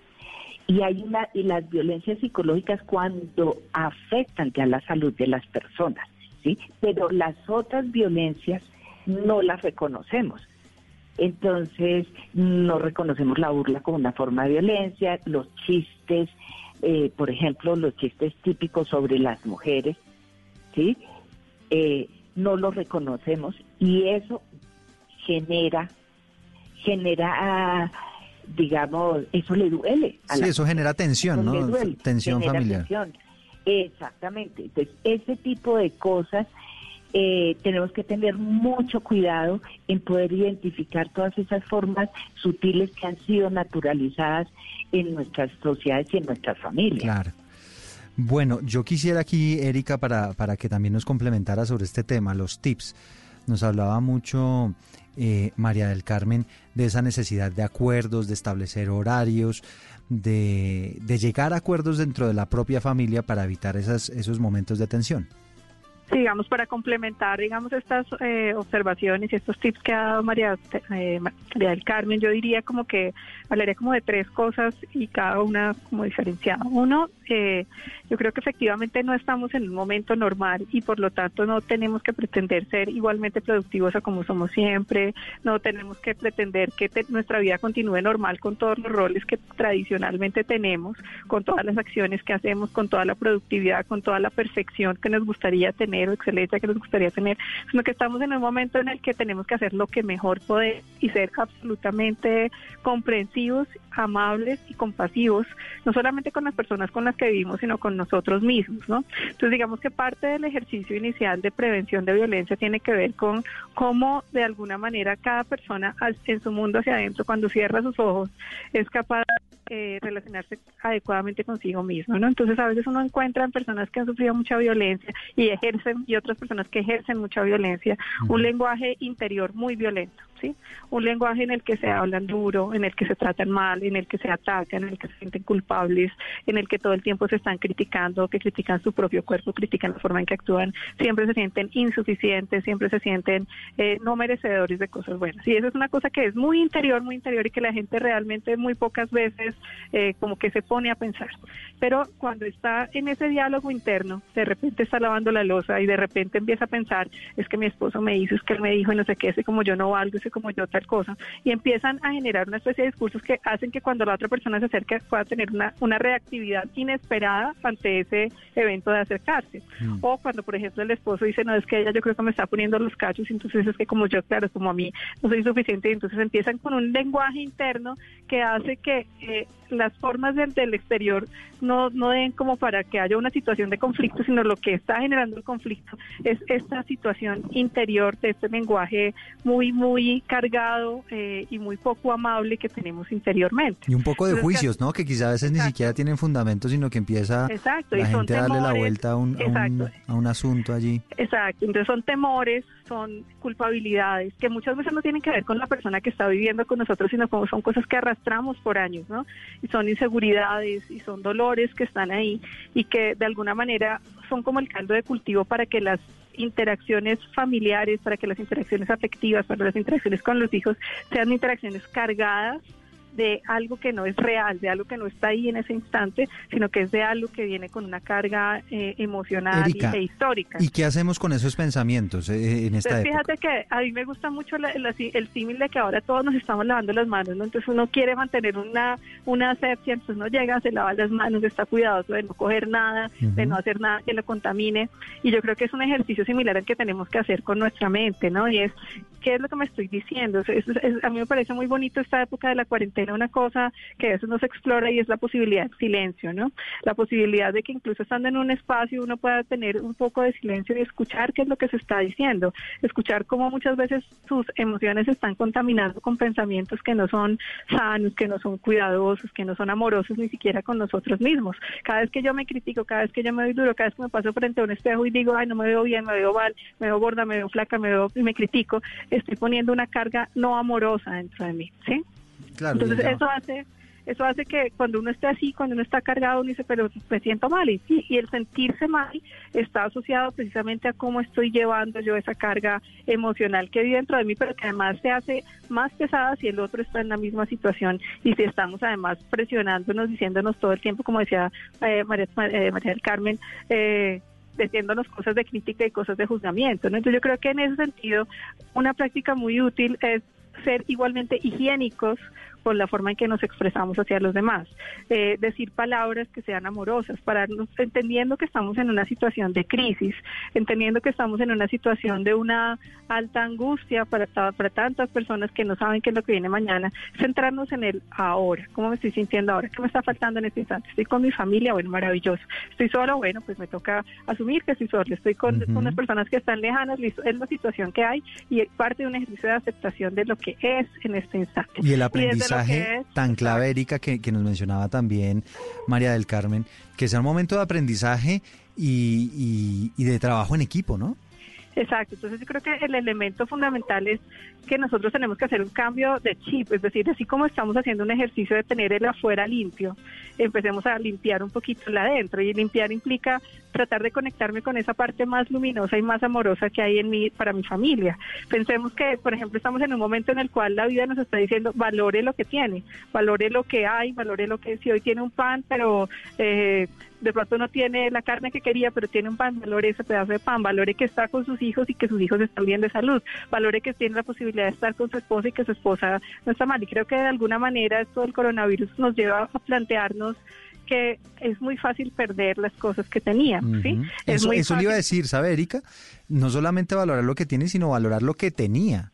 Y hay una y las violencias psicológicas cuando afectan ya la salud de las personas, ¿sí? Pero las otras violencias no las reconocemos. Entonces, no reconocemos la burla como una forma de violencia, los chistes, eh, por ejemplo, los chistes típicos sobre las mujeres, ¿sí? Eh, no los reconocemos y eso genera, genera, digamos, eso le duele. a Sí, la eso genera tensión, eso ¿no? duele, Tensión familiar. tensión. Exactamente. Entonces, ese tipo de cosas eh, tenemos que tener mucho cuidado en poder identificar todas esas formas sutiles que han sido naturalizadas en nuestras sociedades y en nuestras familias. Claro. Bueno, yo quisiera aquí, Erika, para, para que también nos complementara sobre este tema, los tips. Nos hablaba mucho eh, María del Carmen de esa necesidad de acuerdos, de establecer horarios, de, de llegar a acuerdos dentro de la propia familia para evitar esas, esos momentos de tensión. Digamos, para complementar, digamos, estas eh, observaciones y estos tips que ha dado María, eh, María del Carmen, yo diría como que hablaría como de tres cosas y cada una como diferenciada. Uno, eh, yo creo que efectivamente no estamos en un momento normal y por lo tanto no tenemos que pretender ser igualmente productivos a como somos siempre, no tenemos que pretender que nuestra vida continúe normal con todos los roles que tradicionalmente tenemos, con todas las acciones que hacemos, con toda la productividad, con toda la perfección que nos gustaría tener o excelencia que nos gustaría tener, sino que estamos en un momento en el que tenemos que hacer lo que mejor podemos y ser absolutamente comprensivos, amables y compasivos, no solamente con las personas con las que vivimos, sino con nosotros mismos, ¿no? Entonces digamos que parte del ejercicio inicial de prevención de violencia tiene que ver con cómo de alguna manera cada persona en su mundo hacia adentro, cuando cierra sus ojos, es capaz eh, relacionarse adecuadamente consigo mismo, ¿no? Entonces a veces uno encuentra en personas que han sufrido mucha violencia y ejercen y otras personas que ejercen mucha violencia un lenguaje interior muy violento, ¿sí? Un lenguaje en el que se hablan duro, en el que se tratan mal, en el que se atacan, en el que se sienten culpables, en el que todo el tiempo se están criticando, que critican su propio cuerpo, critican la forma en que actúan, siempre se sienten insuficientes, siempre se sienten eh, no merecedores de cosas buenas. Y eso es una cosa que es muy interior, muy interior y que la gente realmente muy pocas veces eh, como que se pone a pensar. Pero cuando está en ese diálogo interno, de repente está lavando la losa y de repente empieza a pensar, es que mi esposo me hizo, es que él me dijo y no sé qué, ese como yo no valgo, ese como yo tal cosa, y empiezan a generar una especie de discursos que hacen que cuando la otra persona se acerca pueda tener una, una reactividad inesperada ante ese evento de acercarse. O cuando, por ejemplo, el esposo dice, no, es que ella yo creo que me está poniendo los cachos, y entonces es que como yo, claro, como a mí no soy suficiente, entonces empiezan con un lenguaje interno que hace que eh, las formas del, del exterior no, no den como para que haya una situación de conflicto, sino lo que está generando el conflicto es esta situación interior de este lenguaje muy, muy cargado eh, y muy poco amable que tenemos interiormente. Y un poco de Entonces, juicios, ¿no? Que quizá a veces ni siquiera tienen fundamento, sino que empieza Exacto, la y son gente a darle la temores. vuelta a un, a un, Exacto. a un asunto allí. Exacto, entonces son temores, son culpabilidades que muchas veces no tienen que ver con la persona que está viviendo con nosotros, sino como son cosas que arrastramos por años, ¿no? Y son inseguridades y son dolores que están ahí y que de alguna manera son como el caldo de cultivo para que las interacciones familiares, para que las interacciones afectivas, para las interacciones con los hijos sean interacciones cargadas de algo que no es real, de algo que no está ahí en ese instante, sino que es de algo que viene con una carga eh, emocional y- Erika, e histórica. ¿y qué hacemos con esos pensamientos eh, en esta Entonces, época? fíjate que a mí me gusta mucho la- la- el símil de que ahora todos nos estamos lavando las manos, ¿no? Entonces uno quiere mantener una, una asepsia, entonces uno llega, se lava las manos, está cuidadoso de no coger nada, de Ujú. no hacer nada que lo contamine. Y yo creo que es un ejercicio similar al que tenemos que hacer con nuestra mente, ¿no? Y es, ¿qué es lo que me estoy diciendo? Es- es- a mí me parece muy bonito esta época de la cuarentena tiene una cosa que a veces no se explora y es la posibilidad de silencio, ¿no? La posibilidad de que incluso estando en un espacio uno pueda tener un poco de silencio y escuchar qué es lo que se está diciendo, escuchar cómo muchas veces sus emociones están contaminando con pensamientos que no son sanos, que no son cuidadosos, que no son amorosos ni siquiera con nosotros mismos. Cada vez que yo me critico, cada vez que yo me doy duro, cada vez que me paso frente a un espejo y digo, ay, no me veo bien, me veo mal, me veo gorda, me veo flaca, me veo y me critico, estoy poniendo una carga no amorosa dentro de mí, ¿sí? Entonces eso hace eso hace que cuando uno esté así, cuando uno está cargado, uno dice, pero me siento mal. Y, y el sentirse mal está asociado precisamente a cómo estoy llevando yo esa carga emocional que hay dentro de mí, pero que además se hace más pesada si el otro está en la misma situación y si estamos además presionándonos, diciéndonos todo el tiempo, como decía eh, María, eh, María del Carmen, eh, diciéndonos cosas de crítica y cosas de juzgamiento. Entonces yo creo que en ese sentido una práctica muy útil es ser igualmente higiénicos con la forma en que nos expresamos hacia los demás, eh, decir palabras que sean amorosas, pararnos entendiendo que estamos en una situación de crisis, entendiendo que estamos en una situación de una alta angustia para, para tantas personas que no saben qué es lo que viene mañana, centrarnos en el ahora, cómo me estoy sintiendo ahora, qué me está faltando en este instante, estoy con mi familia, bueno, maravilloso, estoy solo, bueno, pues me toca asumir que estoy solo, estoy con, unas personas que están lejanas, es la situación que hay y es parte de un ejercicio de aceptación de lo que es en este instante. Y el aprendizaje tan clave, Erika, que, nos mencionaba también María del Carmen, que sea un momento de aprendizaje y, y de trabajo en equipo, ¿no? Exacto, entonces yo creo que el elemento fundamental es que nosotros tenemos que hacer un cambio de chip, es decir, así como estamos haciendo un ejercicio de tener el afuera limpio, empecemos a limpiar un poquito el adentro y limpiar implica tratar de conectarme con esa parte más luminosa y más amorosa que hay en mí para mi familia. Pensemos que, por ejemplo, estamos en un momento en el cual la vida nos está diciendo valore lo que tiene, valore lo que hay, valore lo que si hoy tiene un pan, pero eh, de pronto no tiene la carne que quería, pero tiene un pan, valore ese pedazo de pan, valore que está con sus hijos y que sus hijos están bien de salud, valore que tiene la posibilidad de estar con su esposa y que su esposa no está mal. Y creo que de alguna manera esto del coronavirus nos lleva a plantearnos que es muy fácil perder las cosas que teníamos. ¿sí? Eso, eso le iba a decir, ¿sabe, Erika? No solamente valorar lo que tiene, sino valorar lo que tenía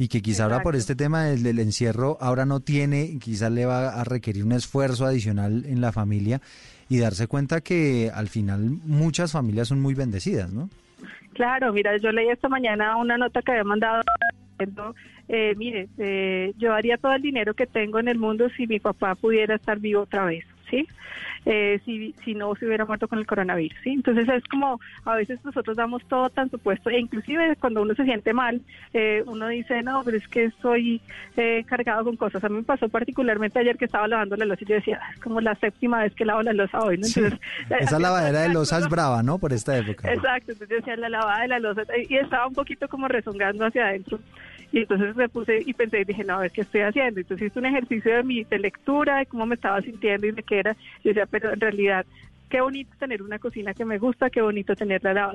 y que quizá ahora por este tema del, encierro ahora no tiene, quizás le va a requerir un esfuerzo adicional en la familia y darse cuenta que al final muchas familias son muy bendecidas, ¿no? Claro, mira, yo leí esta mañana una nota que había mandado eh, mire, eh, yo haría todo el dinero que tengo en el mundo si mi papá pudiera estar vivo otra vez. ¿sí? Eh, si, si no se hubiera muerto con el coronavirus, ¿sí? Entonces es como, a veces nosotros damos todo tan supuesto, e inclusive cuando uno se siente mal, eh, uno dice, no, pero es que estoy eh, cargado con cosas. A mí me pasó particularmente ayer que estaba lavando la losa y yo decía, es como la séptima vez que lavo la losa hoy, ¿no? Entonces, Esa lavadera de losa es brava, ¿no? Por esta época. Exacto, entonces yo decía, la lavada de la losa, y estaba un poquito como rezongando hacia adentro. Y entonces me puse y pensé y dije, no, ver qué estoy haciendo. Entonces hice un ejercicio de, mi, de lectura, de cómo me estaba sintiendo y de qué era. Yo decía, pero en realidad qué bonito tener una cocina que me gusta, qué bonito tener la,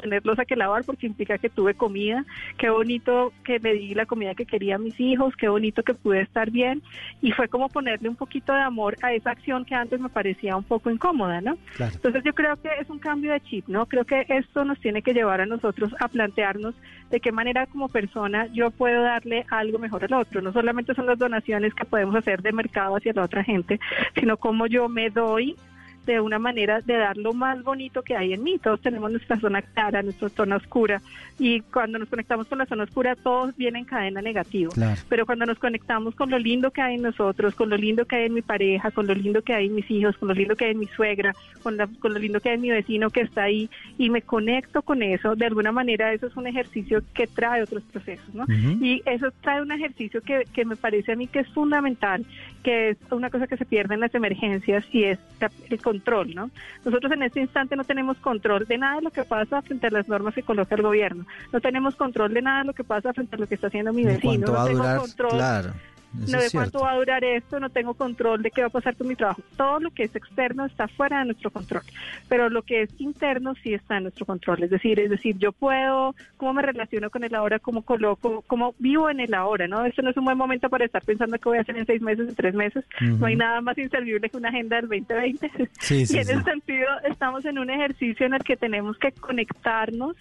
tener losa que lavar porque implica que tuve comida, qué bonito que me di la comida que quería a mis hijos, qué bonito que pude estar bien y fue como ponerle un poquito de amor a esa acción que antes me parecía un poco incómoda, ¿no? Entonces yo creo que es un cambio de chip, ¿no? Creo que esto nos tiene que llevar a nosotros a plantearnos de qué manera como persona yo puedo darle algo mejor al otro. No solamente son las donaciones que podemos hacer de mercado hacia la otra gente, sino cómo yo me doy de una manera de dar lo más bonito que hay en mí. Todos tenemos nuestra zona clara, nuestra zona oscura, y cuando nos conectamos con la zona oscura, todos vienen en cadena negativa. Pero cuando nos conectamos con lo lindo que hay en nosotros, con lo lindo que hay en mi pareja, con lo lindo que hay en mis hijos, con lo lindo que hay en mi suegra, con, con lo lindo que hay en mi vecino que está ahí, y me conecto con eso, de alguna manera eso es un ejercicio que trae otros procesos, ¿no? Y eso trae un ejercicio que, que me parece a mí que es fundamental, que es una cosa que se pierde en las emergencias y es el control, ¿no? Nosotros en este instante no tenemos control de nada de lo que pasa frente a las normas que coloca el gobierno. No tenemos control de nada de lo que pasa frente a lo que está haciendo mi vecino. No tengo control. Claro no de cuánto va a durar esto, no tengo control de qué va a pasar con mi trabajo. Todo lo que es externo está fuera de nuestro control, pero lo que es interno sí está en nuestro control. Es decir, es decir, yo puedo, cómo me relaciono con el ahora, cómo coloco, cómo vivo en el ahora, ¿no? Esto no es un buen momento para estar pensando qué voy a hacer en seis meses, en tres meses. No hay nada más inservible que una agenda del 2020. y en ese sentido estamos en un ejercicio en el que tenemos que conectarnos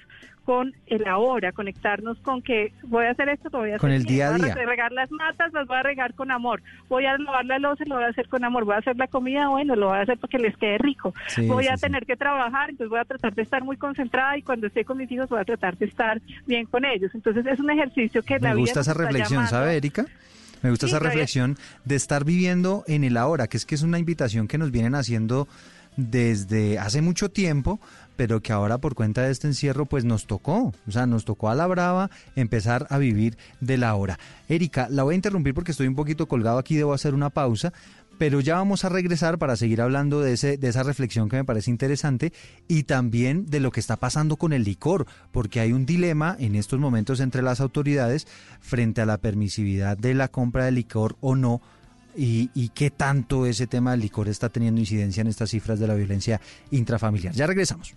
con el ahora, conectarnos con que voy a hacer esto, voy a hacer Con el día a voy día. regar las matas, las voy a regar con amor. Voy a lavar la loza, lo voy a hacer con amor. Voy a hacer la comida, bueno, lo voy a hacer para que les quede rico. Sí, voy sí, a sí. tener que trabajar, entonces voy a tratar de estar muy concentrada y cuando esté con mis hijos voy a tratar de estar bien con ellos. Entonces es un ejercicio que la Me vida gusta esa reflexión. ¿sabe, Erika? Me gusta esa reflexión de estar viviendo en el ahora, que es que es una invitación que nos vienen haciendo desde hace mucho tiempo, pero que ahora por cuenta de este encierro pues nos tocó, o sea, nos tocó a la brava empezar a vivir del ahora. Erika, la voy a interrumpir porque estoy un poquito colgado aquí, debo hacer una pausa, pero ya vamos a regresar para seguir hablando de, ese, de esa reflexión que me parece interesante y también de lo que está pasando con el licor, porque hay un dilema en estos momentos entre las autoridades frente a la permisividad de la compra de licor o no. Y, y qué tanto ese tema del licor está teniendo incidencia en estas cifras de la violencia intrafamiliar. Ya regresamos.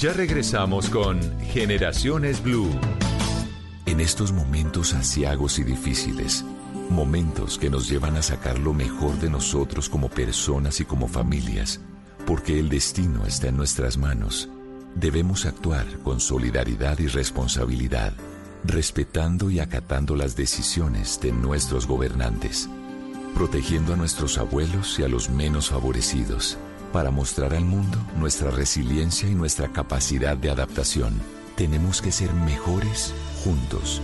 Ya regresamos con Generaciones Blue. En estos momentos asiagos y difíciles, momentos que nos llevan a sacar lo mejor de nosotros como personas y como familias, porque el destino está en nuestras manos, debemos actuar con solidaridad y responsabilidad, respetando y acatando las decisiones de nuestros gobernantes, protegiendo a nuestros abuelos y a los menos favorecidos, para mostrar al mundo nuestra resiliencia y nuestra capacidad de adaptación. Tenemos que ser mejores juntos.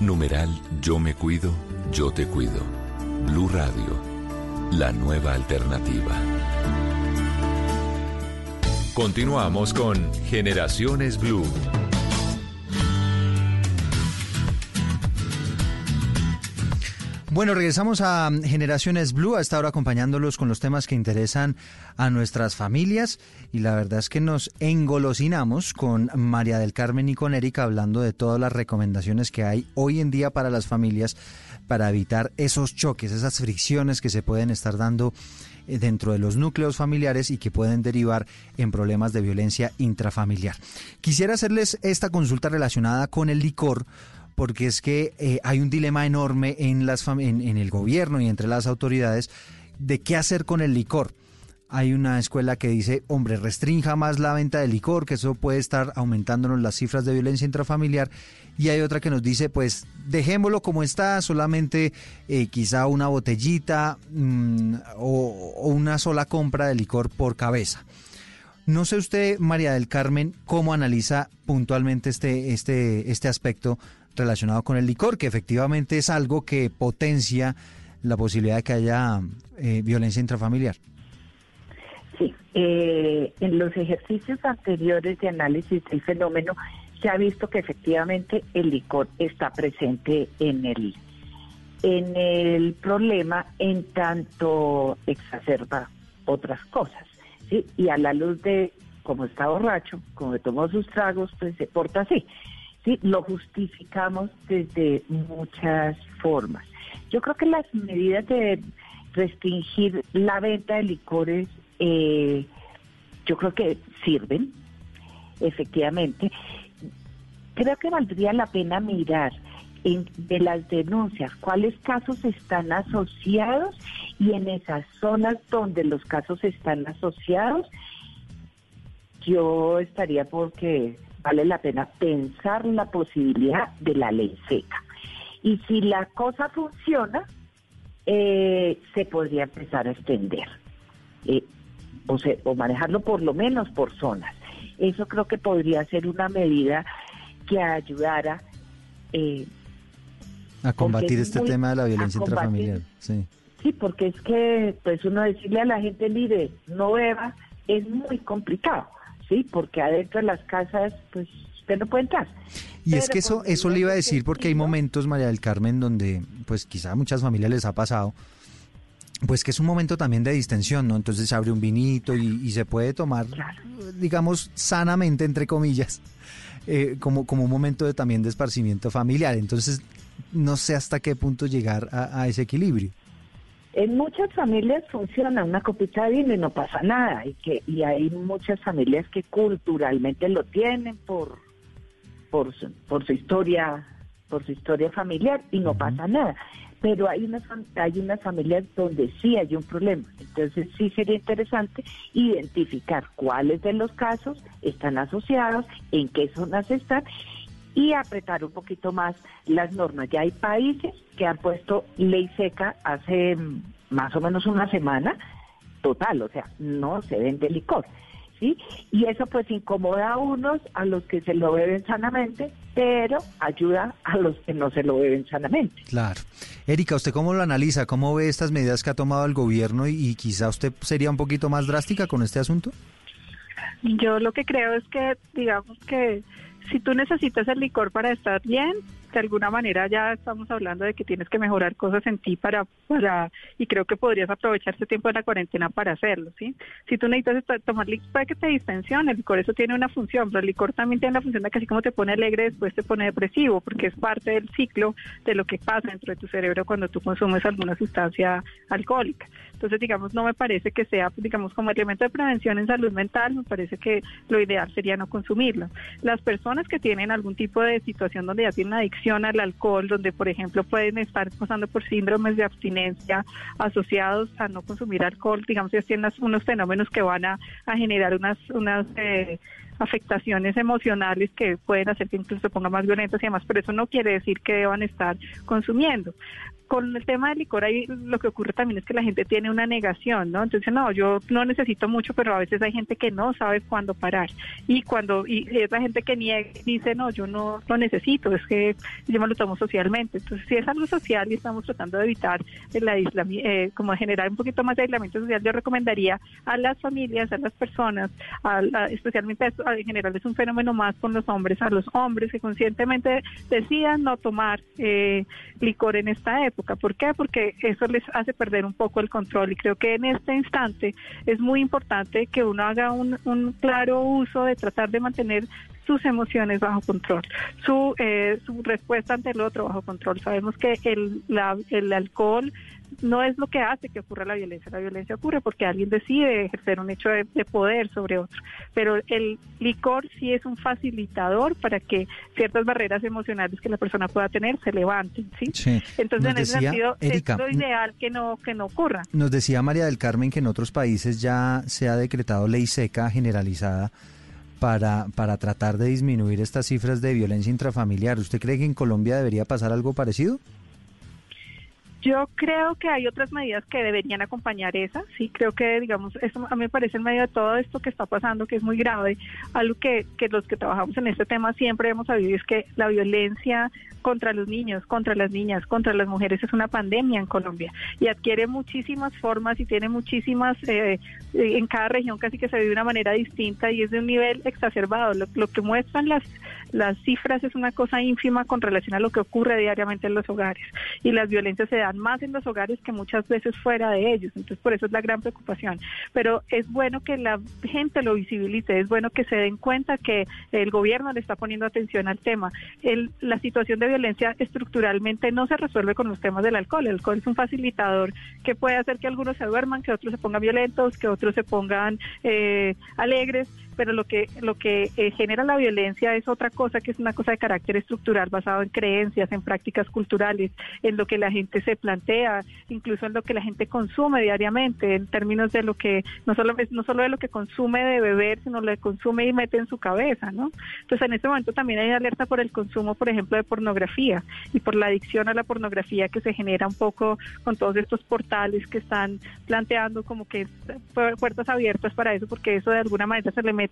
Numeral Yo me cuido, yo te cuido. Blue Radio, la nueva alternativa. Continuamos con Generaciones Blue. Bueno, regresamos a Generaciones Blue, a esta hora acompañándolos con los temas que interesan a nuestras familias y la verdad es que nos engolosinamos con María del Carmen y con Erika hablando de todas las recomendaciones que hay hoy en día para las familias para evitar esos choques, esas fricciones que se pueden estar dando eh, dentro de los núcleos familiares y que pueden derivar en problemas de violencia intrafamiliar. Quisiera hacerles esta consulta relacionada con el licor porque es que eh, hay un dilema enorme en, las en, en el gobierno y entre las autoridades de qué hacer con el licor. Hay una escuela que dice, hombre, restrinja más la venta de licor, que eso puede estar aumentándonos las cifras de violencia intrafamiliar. Y hay otra que nos dice, pues dejémoslo como está, solamente eh, quizá una botellita mm, o, o una sola compra de licor por cabeza. No sé usted, María del Carmen, cómo analiza puntualmente este, este, este aspecto relacionado con el licor, que efectivamente es algo que potencia la posibilidad de que haya eh, violencia intrafamiliar. Sí, eh, en los ejercicios anteriores de análisis del fenómeno se ha visto que efectivamente el licor está presente en el en el problema en tanto exacerba otras cosas, ¿sí? Y a la luz de como está borracho, como tomó sus tragos, pues se porta así. ¿Sí? Lo justificamos desde muchas formas. Yo creo que las medidas de restringir la venta de licores, eh, yo creo que sirven, efectivamente. Creo que valdría la pena mirar en, de las denuncias cuáles casos están asociados y en esas zonas donde los casos están asociados, yo estaría porque vale la pena pensar la posibilidad de la ley seca. Y si la cosa funciona, eh, se podría empezar a extender eh, o, se- o manejarlo por lo menos por zonas. Eso creo que podría ser una medida que ayudara eh, A combatir es este muy- tema de la violencia intrafamiliar. Sí. Sí, porque es que, pues uno decirle a la gente, mire, no beba, es muy complicado, ¿sí? Porque adentro de las casas, pues usted no puede entrar. Y es que eso, eso le iba a decir porque hay momentos, María del Carmen, donde pues quizá a muchas familias les ha pasado, pues que es un momento también de distensión, ¿no? Entonces se abre un vinito y, y se puede tomar, digamos, sanamente, entre comillas, eh, como, como un momento de, también de esparcimiento familiar. Entonces, no sé hasta qué punto llegar a, a ese equilibrio. En muchas familias funciona una copita de vino y no pasa nada. Y, que, y hay muchas familias que culturalmente lo tienen por, por, su, por su historia por su historia familiar y no pasa nada. pero hay unas, hay unas familias donde sí hay un problema. Entonces sí sería interesante identificar cuáles de los casos están asociados, en qué zonas están y apretar un poquito más las normas. Ya hay países que han puesto ley seca hace mm, más o menos una semana total, o sea, no se vende licor. ¿Sí? Y eso pues incomoda a unos, a los que se lo beben sanamente, pero ayuda a los que no se lo beben sanamente. Claro. Erika, ¿usted cómo lo analiza? ¿Cómo ve estas medidas que ha tomado el gobierno y, y quizá usted sería un poquito más drástica con este asunto? Yo lo que creo es que, digamos que si tú necesitas el licor para estar bien, de alguna manera ya estamos hablando de que tienes que mejorar cosas en ti para, para y creo que podrías aprovechar este tiempo de la cuarentena para hacerlo, ¿sí? Si tú necesitas tomar licor, puede que te distensione, el licor eso tiene una función, pero el licor también tiene la función de que así como te pone alegre, después te pone depresivo, porque es parte del ciclo de lo que pasa dentro de tu cerebro cuando tú consumes alguna sustancia alcohólica. Entonces, digamos, no me parece que sea, digamos, como elemento de prevención en salud mental, me parece que lo ideal sería no consumirlo. Las personas que tienen algún tipo de situación donde ya tienen adicción al alcohol, donde, por ejemplo, pueden estar pasando por síndromes de abstinencia asociados a no consumir alcohol, digamos, ya tienen unos fenómenos que van a, generar unas, unas eh, afectaciones emocionales que pueden hacer que incluso se ponga más violentas y demás, pero eso no quiere decir que deban estar consumiendo con el tema del licor ahí lo que ocurre también es que la gente tiene una negación, ¿no? Entonces, no, yo no necesito mucho, pero a veces hay gente que no sabe cuándo parar. Y cuando y es la gente que niega dice, no, yo no lo necesito, es que yo me lo tomo socialmente. Entonces, si es algo social y estamos tratando de evitar el aislamiento, eh, como generar un poquito más de aislamiento social, yo recomendaría a las familias, a las personas, a, especialmente en general es un fenómeno más con los hombres, a los hombres que conscientemente decidan no tomar eh, licor en esta época ¿Por qué? Porque eso les hace perder un poco el control y creo que en este instante es muy importante que uno haga un, claro uso de tratar de mantener sus emociones bajo control, su, eh, su respuesta ante el otro bajo control. Sabemos que el, el alcohol no es lo que hace que ocurra la violencia. La violencia ocurre porque alguien decide ejercer un hecho de, poder sobre otro. Pero el licor sí es un facilitador para que ciertas barreras emocionales que la persona pueda tener se levanten. ¿sí? Entonces, en ese sentido, es lo ideal que no, que no ocurra. Nos decía María del Carmen que en otros países ya se ha decretado ley seca generalizada para, para tratar de disminuir estas cifras de violencia intrafamiliar. ¿Usted cree que en Colombia debería pasar algo parecido? Yo creo que hay otras medidas que deberían acompañar esa. Sí, creo que, digamos, eso a mí me parece en medio de todo esto que está pasando, que es muy grave, algo que, que los que trabajamos en este tema siempre hemos sabido es que la violencia contra los niños, contra las niñas, contra las mujeres es una pandemia en Colombia y adquiere muchísimas formas y tiene muchísimas, eh, en cada región casi que se vive de una manera distinta y es de un nivel exacerbado. Lo, lo que muestran las, las cifras es una cosa ínfima con relación a lo que ocurre diariamente en los hogares y las violencias se dan más en los hogares que muchas veces fuera de ellos. Entonces, por eso es la gran preocupación. Pero es bueno que la gente lo visibilice, es bueno que se den cuenta que el gobierno le está poniendo atención al tema. El, la situación de violencia estructuralmente no se resuelve con los temas del alcohol. El alcohol es un facilitador que puede hacer que algunos se duerman, que otros se pongan violentos, que otros se pongan eh, alegres pero lo que lo que eh, genera la violencia es otra cosa que es una cosa de carácter estructural basado en creencias, en prácticas culturales, en lo que la gente se plantea, incluso en lo que la gente consume diariamente, en términos de lo que no solo no solo de lo que consume de beber, sino lo que consume y mete en su cabeza, ¿no? Entonces en este momento también hay alerta por el consumo, por ejemplo, de pornografía y por la adicción a la pornografía que se genera un poco con todos estos portales que están planteando como que puertas abiertas para eso, porque eso de alguna manera se le mete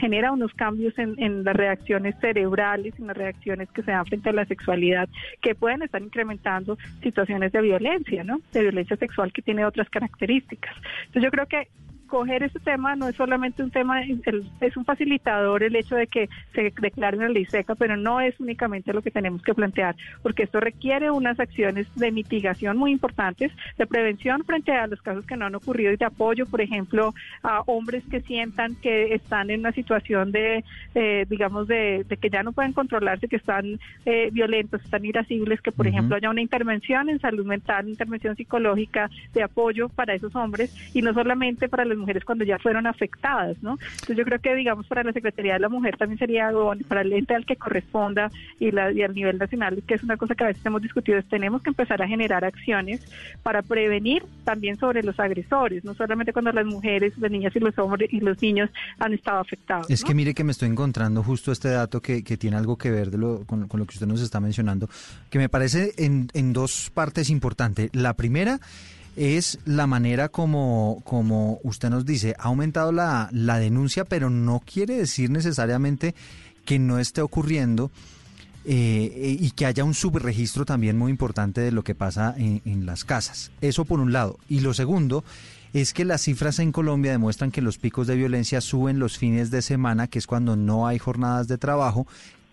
genera unos cambios en, en las reacciones cerebrales, en las reacciones que se dan frente a la sexualidad, que pueden estar incrementando situaciones de violencia, ¿no? De violencia sexual que tiene otras características. Entonces yo creo que coger ese tema no es solamente un tema, es un facilitador el hecho de que se declare una ley seca, pero no es únicamente lo que tenemos que plantear, porque esto requiere unas acciones de mitigación muy importantes, de prevención frente a los casos que no han ocurrido y de apoyo, por ejemplo, a hombres que sientan que están en una situación de, eh, digamos, de, que ya no pueden controlarse, que están eh, violentos, están irascibles, que por ejemplo haya una intervención en salud mental, intervención psicológica de apoyo para esos hombres y no solamente para las mujeres cuando ya fueron afectadas, ¿no? Entonces yo creo que, digamos, para la Secretaría de la Mujer también sería algo, para el ente al que corresponda y, la, y al nivel nacional, que es una cosa que a veces hemos discutido, es tenemos que empezar a generar acciones para prevenir también sobre los agresores, no solamente cuando las mujeres, las niñas y los hombres y los niños han estado afectados. Es que mire que me estoy encontrando justo este dato que, que tiene algo que ver de lo, con, con, lo que usted nos está mencionando, que me parece en, en dos partes importante. La primera es la manera como, como usted nos dice, ha aumentado la, la denuncia, pero no quiere decir necesariamente que no esté ocurriendo. Eh, y que haya un subregistro también muy importante de lo que pasa en, en, las casas. Eso por un lado. Y lo segundo es que las cifras en Colombia demuestran que los picos de violencia suben los fines de semana, que es cuando no hay jornadas de trabajo,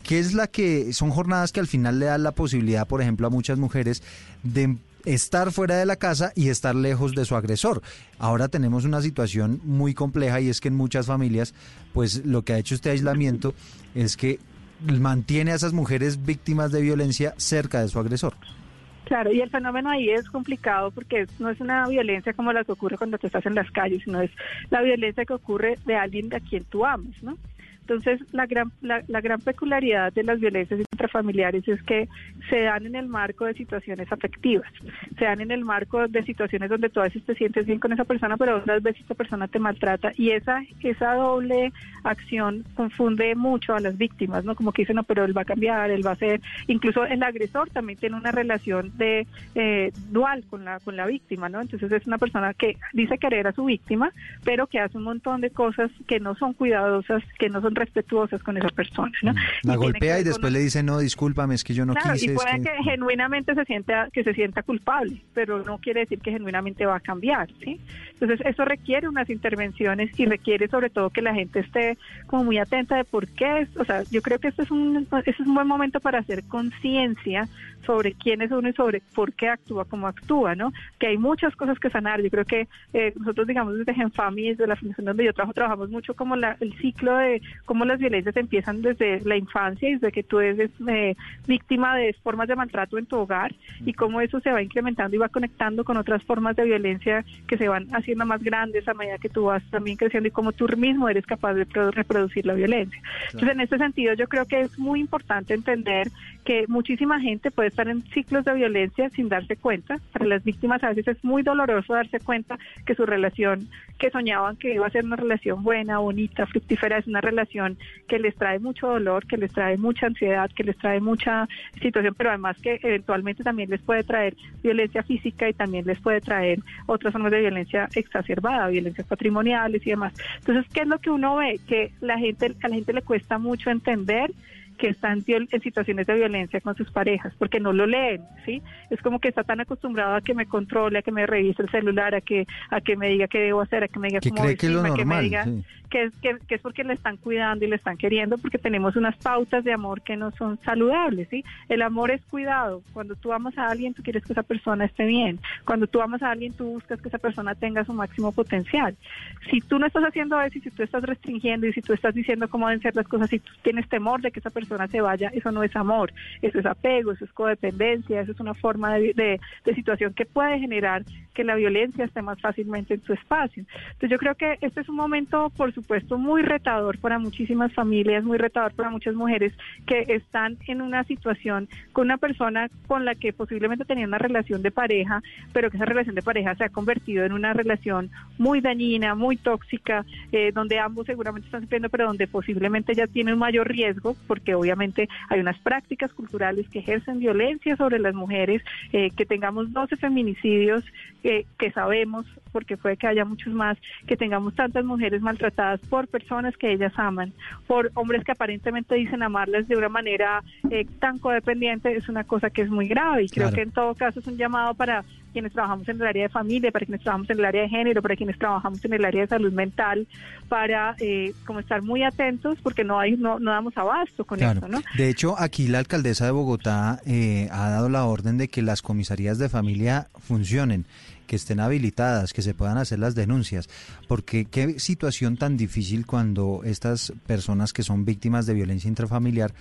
que es la que son jornadas que al final le dan la posibilidad, por ejemplo, a muchas mujeres de estar fuera de la casa y estar lejos de su agresor. Ahora tenemos una situación muy compleja y es que en muchas familias, pues lo que ha hecho este aislamiento es que mantiene a esas mujeres víctimas de violencia cerca de su agresor. Claro, y el fenómeno ahí es complicado porque no es una violencia como la que ocurre cuando te estás en las calles, sino es la violencia que ocurre de alguien a quien tú amas, ¿no? Entonces, la gran, la, gran peculiaridad de las violencias intrafamiliares es que se dan en el marco de situaciones afectivas, se dan en el marco de situaciones donde tú a veces te sientes bien con esa persona, pero otras veces esa persona te maltrata y esa, esa doble acción confunde mucho a las víctimas, ¿no? Como que dicen, no, pero él va a cambiar, él va a ser, incluso el agresor también tiene una relación de eh, dual con la, con la víctima, ¿no? Entonces es una persona que dice querer a su víctima, pero que hace un montón de cosas que no son cuidadosas, que no son respetuosas con esa persona. ¿no? La y golpea y después le dice, no, discúlpame, es que yo no claro, quise. Y puede que... que... genuinamente se sienta, que se sienta culpable, pero no quiere decir que genuinamente va a cambiar, ¿sí? Entonces eso requiere unas intervenciones y requiere sobre todo que la gente esté como muy atenta de por qué, o sea, yo creo que este es un, este es un buen momento para hacer conciencia sobre quién es uno y sobre por qué actúa como actúa, ¿no? Que hay muchas cosas que sanar. Yo creo que eh, nosotros, digamos, desde Genfami, desde la fundación donde yo trabajo, trabajamos mucho como la, el ciclo de cómo las violencias empiezan desde la infancia y desde que tú eres eh, víctima de formas de maltrato en tu hogar y cómo eso se va incrementando y va conectando con otras formas de violencia que se van haciendo más grandes a medida que tú vas también creciendo y cómo tú mismo eres capaz de reproducir la violencia. Entonces, en este sentido, yo creo que es muy importante entender que muchísima gente puede estar en ciclos de violencia sin darse cuenta. Para las víctimas a veces es muy doloroso darse cuenta que su relación que soñaban que iba a ser una relación buena, bonita, fructífera, es una relación que les trae mucho dolor, que les trae mucha ansiedad, que les trae mucha situación, pero además que eventualmente también les puede traer violencia física y también les puede traer otras formas de violencia exacerbada, violencias patrimoniales y demás. Entonces, ¿qué es lo que uno ve? Que la gente, a la gente le cuesta mucho entender que están en situaciones de violencia con sus parejas, porque no lo leen, ¿sí? Es como que está tan acostumbrado a que me controle, a que me revise el celular, a que a que me diga qué debo hacer, a que me diga cómo vestirme, que, lo normal, que me diga sí. que, es, que, que, es porque le están cuidando y le están queriendo, porque tenemos unas pautas de amor que no son saludables, ¿sí? El amor es cuidado. Cuando tú amas a alguien, tú quieres que esa persona esté bien. Cuando tú amas a alguien, tú buscas que esa persona tenga su máximo potencial. Si tú no estás haciendo eso y si tú estás restringiendo y si tú estás diciendo cómo deben ser las cosas, si tú tienes temor de que esa persona se vaya, eso no es amor, eso es apego, eso es codependencia, eso es una forma de, de, de, situación que puede generar que la violencia esté más fácilmente en tu espacio. Entonces yo creo que este es un momento, por supuesto, muy retador para muchísimas familias, muy retador para muchas mujeres que están en una situación con una persona con la que posiblemente tenían una relación de pareja, pero que esa relación de pareja se ha convertido en una relación muy dañina, muy tóxica, eh, donde ambos seguramente están sufriendo, pero donde posiblemente ya tienen un mayor riesgo, porque obviamente hay unas prácticas culturales que ejercen violencia sobre las mujeres, eh, que tengamos 12 feminicidios que sabemos, porque puede que haya muchos más, que tengamos tantas mujeres maltratadas por personas que ellas aman, por hombres que aparentemente dicen amarlas de una manera eh, tan codependiente, es una cosa que es muy grave y creo Claro. que en todo caso es un llamado para quienes trabajamos en el área de familia, para quienes trabajamos en el área de género, para quienes trabajamos en el área de salud mental, para eh, como estar muy atentos porque no hay no, no damos abasto con Claro. eso, ¿no? De hecho, aquí la alcaldesa de Bogotá eh, ha dado la orden de que las comisarías de familia funcionen, que estén habilitadas, que se puedan hacer las denuncias, porque qué situación tan difícil cuando estas personas que son víctimas de violencia intrafamiliar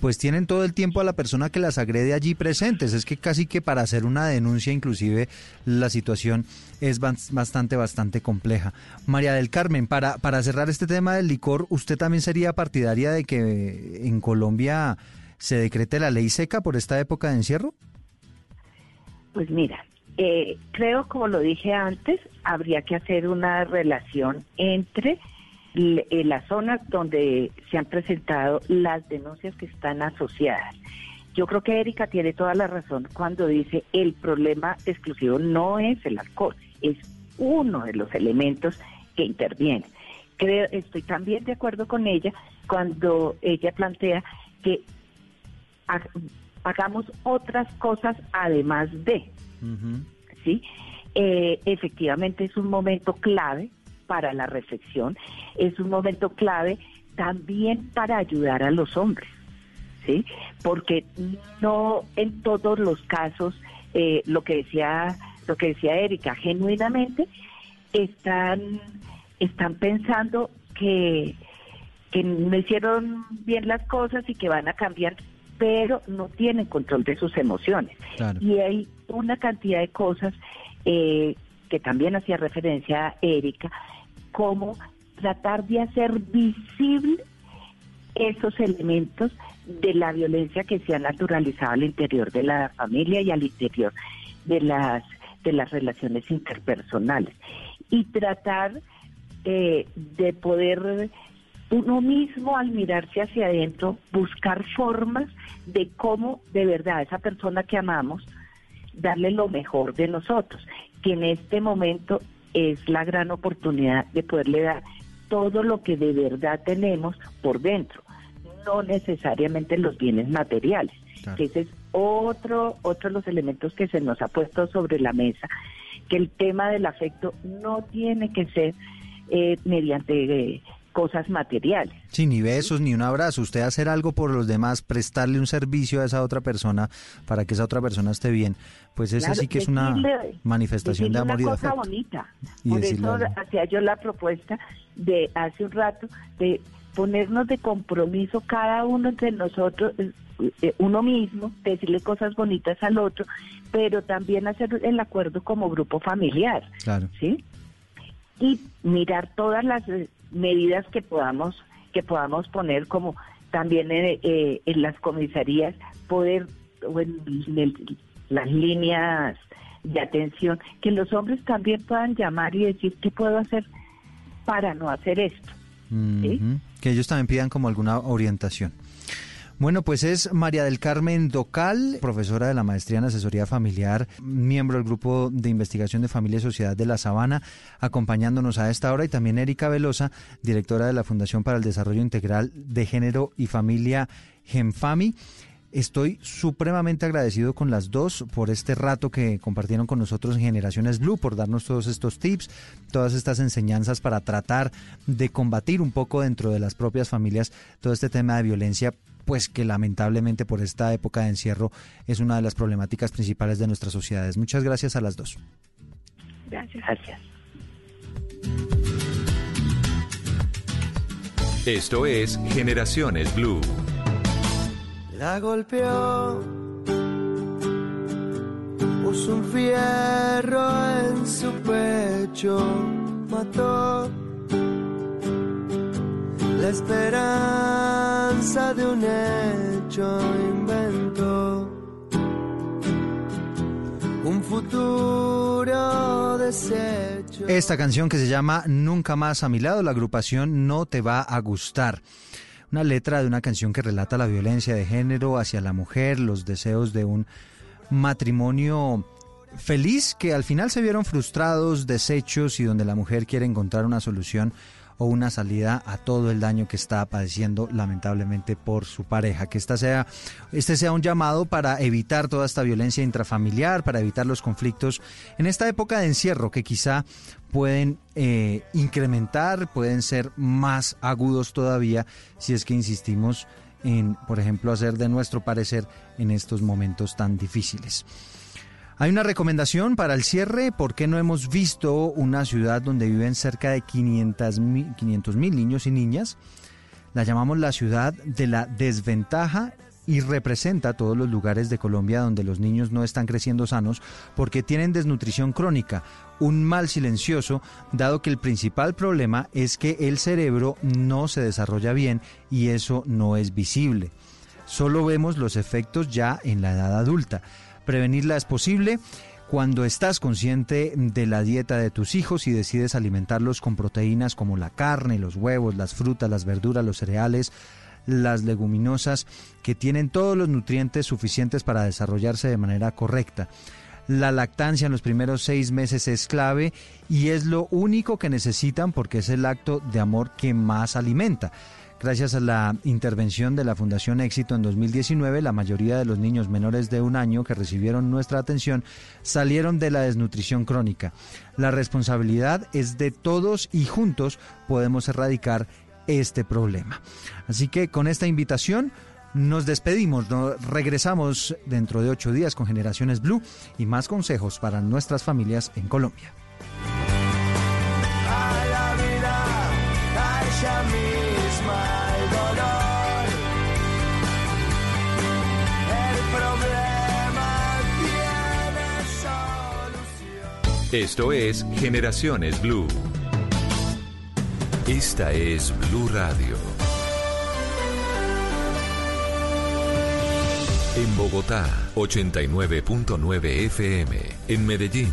pues tienen todo el tiempo a la persona que las agrede allí presentes. Es que casi que para hacer una denuncia inclusive la situación es bastante, bastante compleja. María del Carmen, para, para cerrar este tema del licor, ¿usted también sería partidaria de que en Colombia se decrete la ley seca por esta época de encierro? Pues mira, eh, creo, como lo dije antes, habría que hacer una relación entre eh, las zonas donde se han presentado las denuncias que están asociadas. Yo creo que Erika tiene toda la razón cuando dice el problema exclusivo no es el alcohol, es uno de los elementos que intervienen. Creo, estoy también de acuerdo con ella cuando ella plantea que hagamos otras cosas además de. ¿Sí? Eh, efectivamente es un momento clave para la reflexión, es un momento clave también para ayudar a los hombres, ¿sí? Porque no en todos los casos, eh, lo que decía, lo que decía Erika, genuinamente están, están pensando que, que no hicieron bien las cosas y que van a cambiar pero no tienen control de sus emociones. Y hay una cantidad de cosas eh, que también hacía referencia a Erika, como tratar de hacer visible esos elementos de la violencia que se ha naturalizado al interior de la familia y al interior de las de las relaciones interpersonales. Y tratar eh, de poder uno mismo al mirarse hacia adentro, buscar formas de cómo de verdad esa persona que amamos, darle lo mejor de nosotros, que en este momento es la gran oportunidad de poderle dar todo lo que de verdad tenemos por dentro, no necesariamente los bienes materiales, que ese es otro, otro de los elementos que se nos ha puesto sobre la mesa, que el tema del afecto no tiene que ser eh, mediante eh, cosas materiales. Sí, ni besos, ni un abrazo. Usted hacer algo por los demás, prestarle un servicio a esa otra persona para que esa otra persona esté bien, pues esa sí que es una manifestación de amor y de afecto. cosa bonita. por eso hacía yo la propuesta de hace un rato de ponernos de compromiso cada uno entre nosotros, eh, eh, uno mismo, decirle cosas bonitas al otro, pero también hacer el acuerdo como grupo familiar. Claro. ¿Sí? Y mirar todas las medidas que podamos que podamos poner como también en, eh, en las comisarías poder o en, las líneas de atención que los hombres también puedan llamar y decir qué puedo hacer para no hacer esto que ellos también pidan como alguna orientación bueno, pues es María del Carmen Docal, profesora de la maestría en asesoría familiar, miembro del grupo de investigación de familia y sociedad de La Sabana, acompañándonos a esta hora, y también Erika Velosa, directora de la Fundación para el Desarrollo Integral de Género y Familia Genfami. Estoy supremamente agradecido con las dos por este rato que compartieron con nosotros en Generaciones Blue, por darnos todos estos tips, todas estas enseñanzas para tratar de combatir un poco dentro de las propias familias todo este tema de violencia pues que lamentablemente por esta época de encierro es una de las problemáticas principales de nuestras sociedades. Muchas gracias a las dos. Gracias. Gracias. Esto es Generaciones Blue. La golpeó, puso un fierro en su pecho, mató la esperanza de un hecho inventó un futuro desecho. Esta canción que se llama Nunca más a mi lado, la agrupación No te va a gustar. Una letra de una canción que relata la violencia de género hacia la mujer, los deseos de un matrimonio feliz que al final se vieron frustrados, deshechos y donde la mujer quiere encontrar una solución o una salida a todo el daño que está padeciendo lamentablemente por su pareja. Que esta sea, este sea un llamado para evitar toda esta violencia intrafamiliar, para evitar los conflictos en esta época de encierro que quizá pueden eh, incrementar, pueden ser más agudos todavía si es que insistimos en, por ejemplo, hacer de nuestro parecer en estos momentos tan difíciles. Hay una recomendación para el cierre. ¿Por qué no hemos visto una ciudad donde viven cerca de 500 mil niños y niñas? La llamamos la ciudad de la desventaja y representa todos los lugares de Colombia donde los niños no están creciendo sanos porque tienen desnutrición crónica, un mal silencioso, dado que el principal problema es que el cerebro no se desarrolla bien y eso no es visible. Solo vemos los efectos ya en la edad adulta. Prevenirla es posible cuando estás consciente de la dieta de tus hijos y decides alimentarlos con proteínas como la carne, los huevos, las frutas, las verduras, los cereales, las leguminosas, que tienen todos los nutrientes suficientes para desarrollarse de manera correcta. La lactancia en los primeros seis meses es clave y es lo único que necesitan porque es el acto de amor que más alimenta. Gracias a la intervención de la Fundación Éxito en 2019, la mayoría de los niños menores de un año que recibieron nuestra atención salieron de la desnutrición crónica. La responsabilidad es de todos y juntos podemos erradicar este problema. Así que con esta invitación nos despedimos, regresamos dentro de ocho días con Generaciones Blue y más consejos para nuestras familias en Colombia. Esto es Generaciones Blue. Esta es Blue Radio. En Bogotá, 89.9 FM. En Medellín,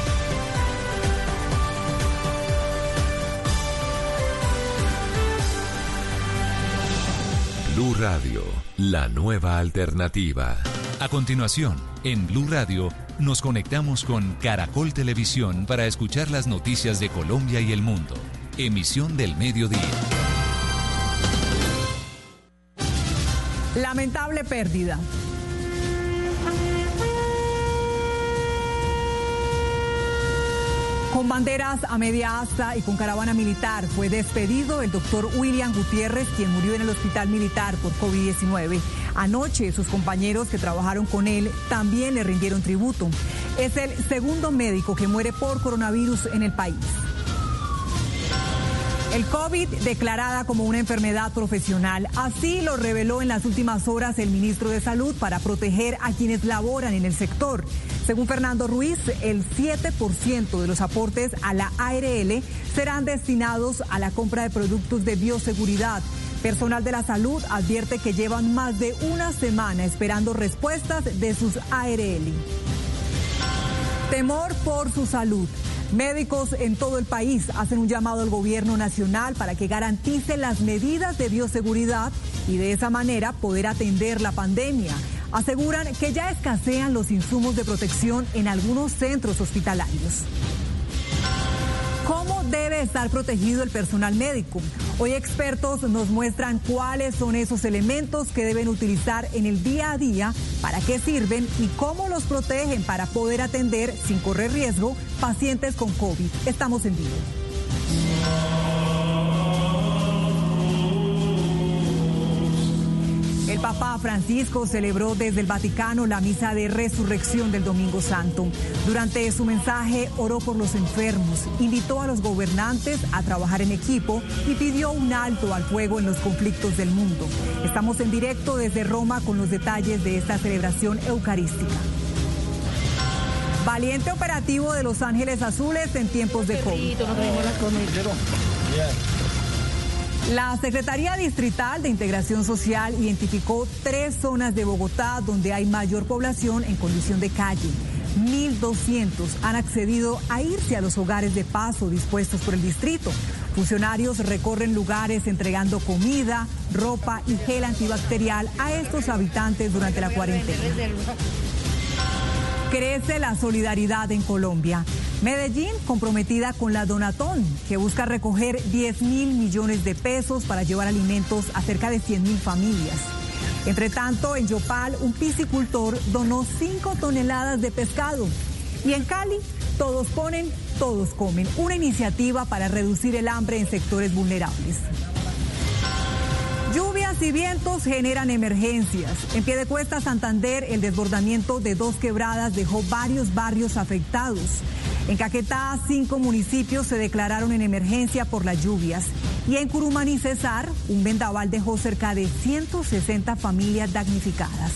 Blue Radio, la nueva alternativa. A continuación, en Blue Radio, nos conectamos con Caracol Televisión para escuchar las noticias de Colombia y el mundo. Emisión del mediodía. Lamentable pérdida. Con banderas a media asta y con caravana militar fue despedido el doctor William Gutiérrez, quien murió en el hospital militar por COVID-19. Anoche sus compañeros que trabajaron con él también le rindieron tributo. Es el segundo médico que muere por coronavirus en el país. El COVID declarada como una enfermedad profesional. Así lo reveló en las últimas horas el ministro de Salud para proteger a quienes laboran en el sector. Según Fernando Ruiz, el 7% de los aportes a la ARL serán destinados a la compra de productos de bioseguridad. Personal de la salud advierte que llevan más de una semana esperando respuestas de sus ARL. Temor por su salud. Médicos en todo el país hacen un llamado al gobierno nacional para que garantice las medidas de bioseguridad y de esa manera poder atender la pandemia. Aseguran que ya escasean los insumos de protección en algunos centros hospitalarios. ¿Cómo debe estar protegido el personal médico? Hoy expertos nos muestran cuáles son esos elementos que deben utilizar en el día a día, para qué sirven y cómo los protegen para poder atender sin correr riesgo pacientes con COVID. Estamos en vivo. Papa Francisco celebró desde el Vaticano la misa de resurrección del Domingo Santo. Durante su mensaje oró por los enfermos, invitó a los gobernantes a trabajar en equipo y pidió un alto al fuego en los conflictos del mundo. Estamos en directo desde Roma con los detalles de esta celebración eucarística. Valiente operativo de Los Ángeles Azules en tiempos de COVID. La Secretaría Distrital de Integración Social identificó tres zonas de Bogotá donde hay mayor población en condición de calle. 1.200 han accedido a irse a los hogares de paso dispuestos por el distrito. Funcionarios recorren lugares entregando comida, ropa y gel antibacterial a estos habitantes durante la cuarentena. Crece la solidaridad en Colombia. Medellín comprometida con la Donatón, que busca recoger 10 mil millones de pesos para llevar alimentos a cerca de 100 mil familias. Entre tanto, en Yopal, un piscicultor donó 5 toneladas de pescado. Y en Cali, todos ponen, todos comen. Una iniciativa para reducir el hambre en sectores vulnerables. Lluvias y vientos generan emergencias. En Piedecuesta, Santander, el desbordamiento de dos quebradas dejó varios barrios afectados. En Caquetá, cinco municipios se declararon en emergencia por las lluvias. Y en Curumaní, Cesar, un vendaval dejó cerca de 160 familias damnificadas.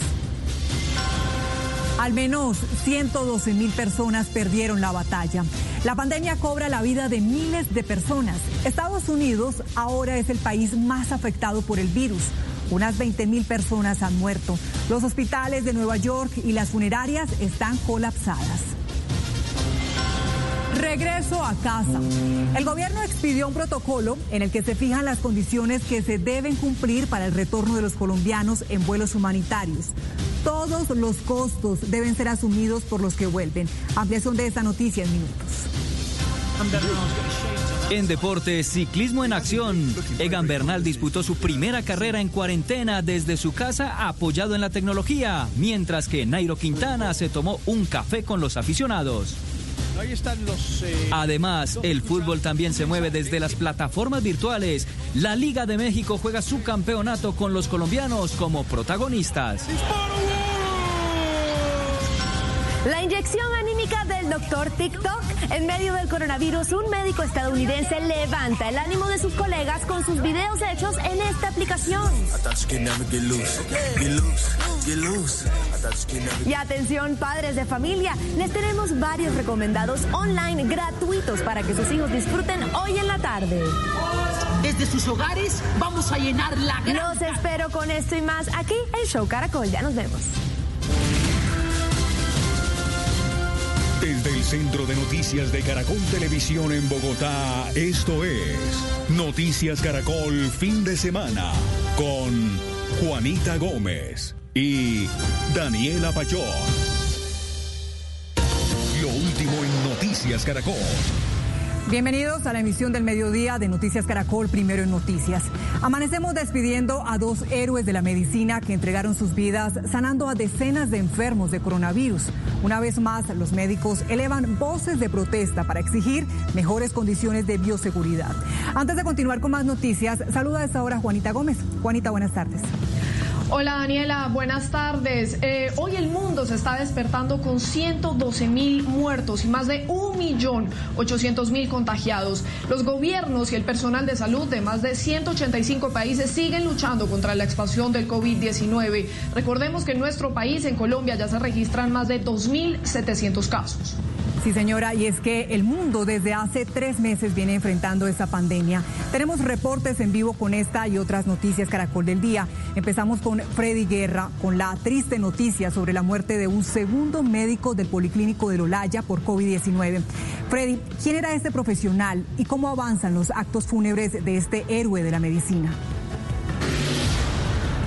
Al menos 112 mil personas perdieron la batalla. La pandemia cobra la vida de miles de personas. Estados Unidos ahora es el país más afectado por el virus. Unas 20 mil personas han muerto. Los hospitales de Nueva York y las funerarias están colapsadas. Regreso a casa. El gobierno expidió un protocolo en el que se fijan las condiciones que se deben cumplir para el retorno de los colombianos en vuelos humanitarios. Todos los costos deben ser asumidos por los que vuelven. Ampliación de esta noticia en minutos. En deportes, ciclismo en acción. Egan Bernal disputó su primera carrera en cuarentena desde su casa apoyado en la tecnología, mientras que Nairo Quintana se tomó un café con los aficionados. Ahí están los. eh, Además, el fútbol también se mueve desde las plataformas virtuales. La Liga de México juega su campeonato con los colombianos como protagonistas. La inyección anímica del doctor TikTok. En medio del coronavirus, un médico estadounidense levanta el ánimo de sus colegas con sus videos hechos en esta aplicación. Y atención, padres de familia, les tenemos varios recomendados online gratuitos para que sus hijos disfruten hoy en la tarde. Desde sus hogares vamos a llenar la gran... Los espero con esto y más aquí en Show Caracol. Ya nos vemos. Desde el Centro de Noticias de Caracol Televisión en Bogotá, esto es Noticias Caracol Fin de Semana con Juanita Gómez y Daniela Pachón. Lo último en Noticias Caracol. Bienvenidos a la emisión del mediodía de Noticias Caracol, primero en Noticias. Amanecemos despidiendo a dos héroes de la medicina que entregaron sus vidas sanando a decenas de enfermos de coronavirus. Una vez más, los médicos elevan voces de protesta para exigir mejores condiciones de bioseguridad. Antes de continuar con más noticias, saluda a esta hora Juanita Gómez. Juanita, buenas tardes. Hola Daniela, buenas tardes. Eh, hoy el mundo se está despertando con 112 mil muertos y más de 1.800.000 contagiados. Los gobiernos y el personal de salud de más de 185 países siguen luchando contra la expansión del COVID-19. Recordemos que en nuestro país, en Colombia, ya se registran más de 2.700 casos. Sí, señora, y es que el mundo desde hace tres meses viene enfrentando esta pandemia. Tenemos reportes en vivo con esta y otras noticias Caracol del Día. Empezamos con Freddy Guerra, con la triste noticia sobre la muerte de un segundo médico del Policlínico de Lolaya por COVID-19. Freddy, ¿quién era este profesional y cómo avanzan los actos fúnebres de este héroe de la medicina?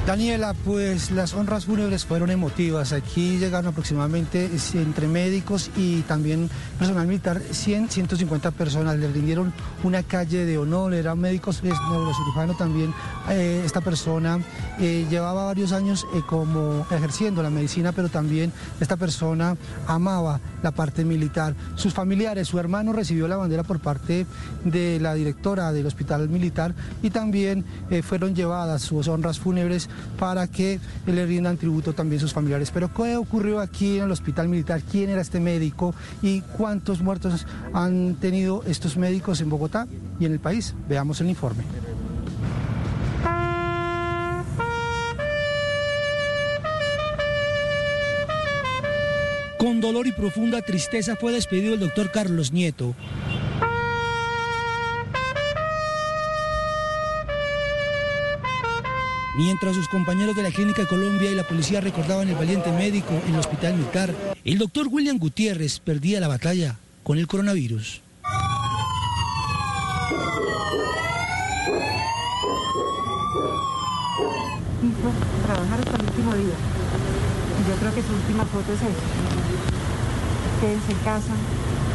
Daniela, pues las honras fúnebres fueron emotivas. Aquí llegaron aproximadamente entre médicos y también personal militar, 100, 150 personas. Le rindieron una calle de honor, era médico, es neurocirujano también. Eh, esta persona eh, llevaba varios años eh, como ejerciendo la medicina, pero también esta persona amaba la parte militar. Sus familiares, su hermano recibió la bandera por parte de la directora del hospital militar y también fueron llevadas sus honras fúnebres para que le rindan tributo también sus familiares. Pero ¿qué ocurrió aquí en el hospital militar? ¿Quién era este médico? ¿Y cuántos muertos han tenido estos médicos en Bogotá y en el país? Veamos el informe. Con dolor y profunda tristeza fue despedido el doctor Carlos Nieto. Mientras sus compañeros de la Clínica Colombia y la policía recordaban el valiente médico en el hospital militar, el doctor William Gutiérrez perdía la batalla con el coronavirus. trabajar hasta el último día. Yo creo que su última foto es esa. Quédense en casa,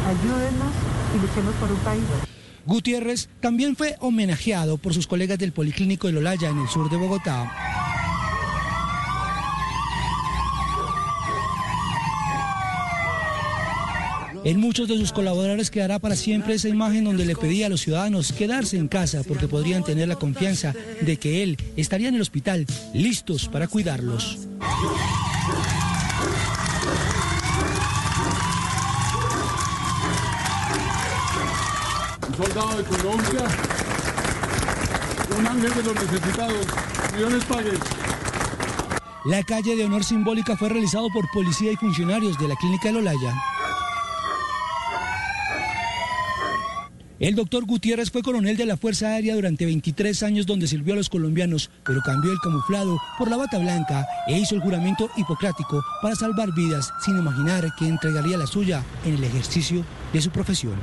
ayúdenos y luchemos por un país. Gutiérrez también fue homenajeado por sus colegas del Policlínico de Lolaya en el sur de Bogotá. En muchos de sus colaboradores quedará para siempre esa imagen donde le pedía a los ciudadanos quedarse en casa porque podrían tener la confianza de que él estaría en el hospital listos para cuidarlos. Soldado de Colombia, un ángel de los necesitados, millones pagues. La calle de honor simbólica fue realizado por policía y funcionarios de la clínica de Lolaya. El doctor Gutiérrez fue coronel de la Fuerza Aérea durante 23 años donde sirvió a los colombianos, pero cambió el camuflado por la bata blanca e hizo el juramento hipocrático para salvar vidas sin imaginar que entregaría la suya en el ejercicio de su profesión.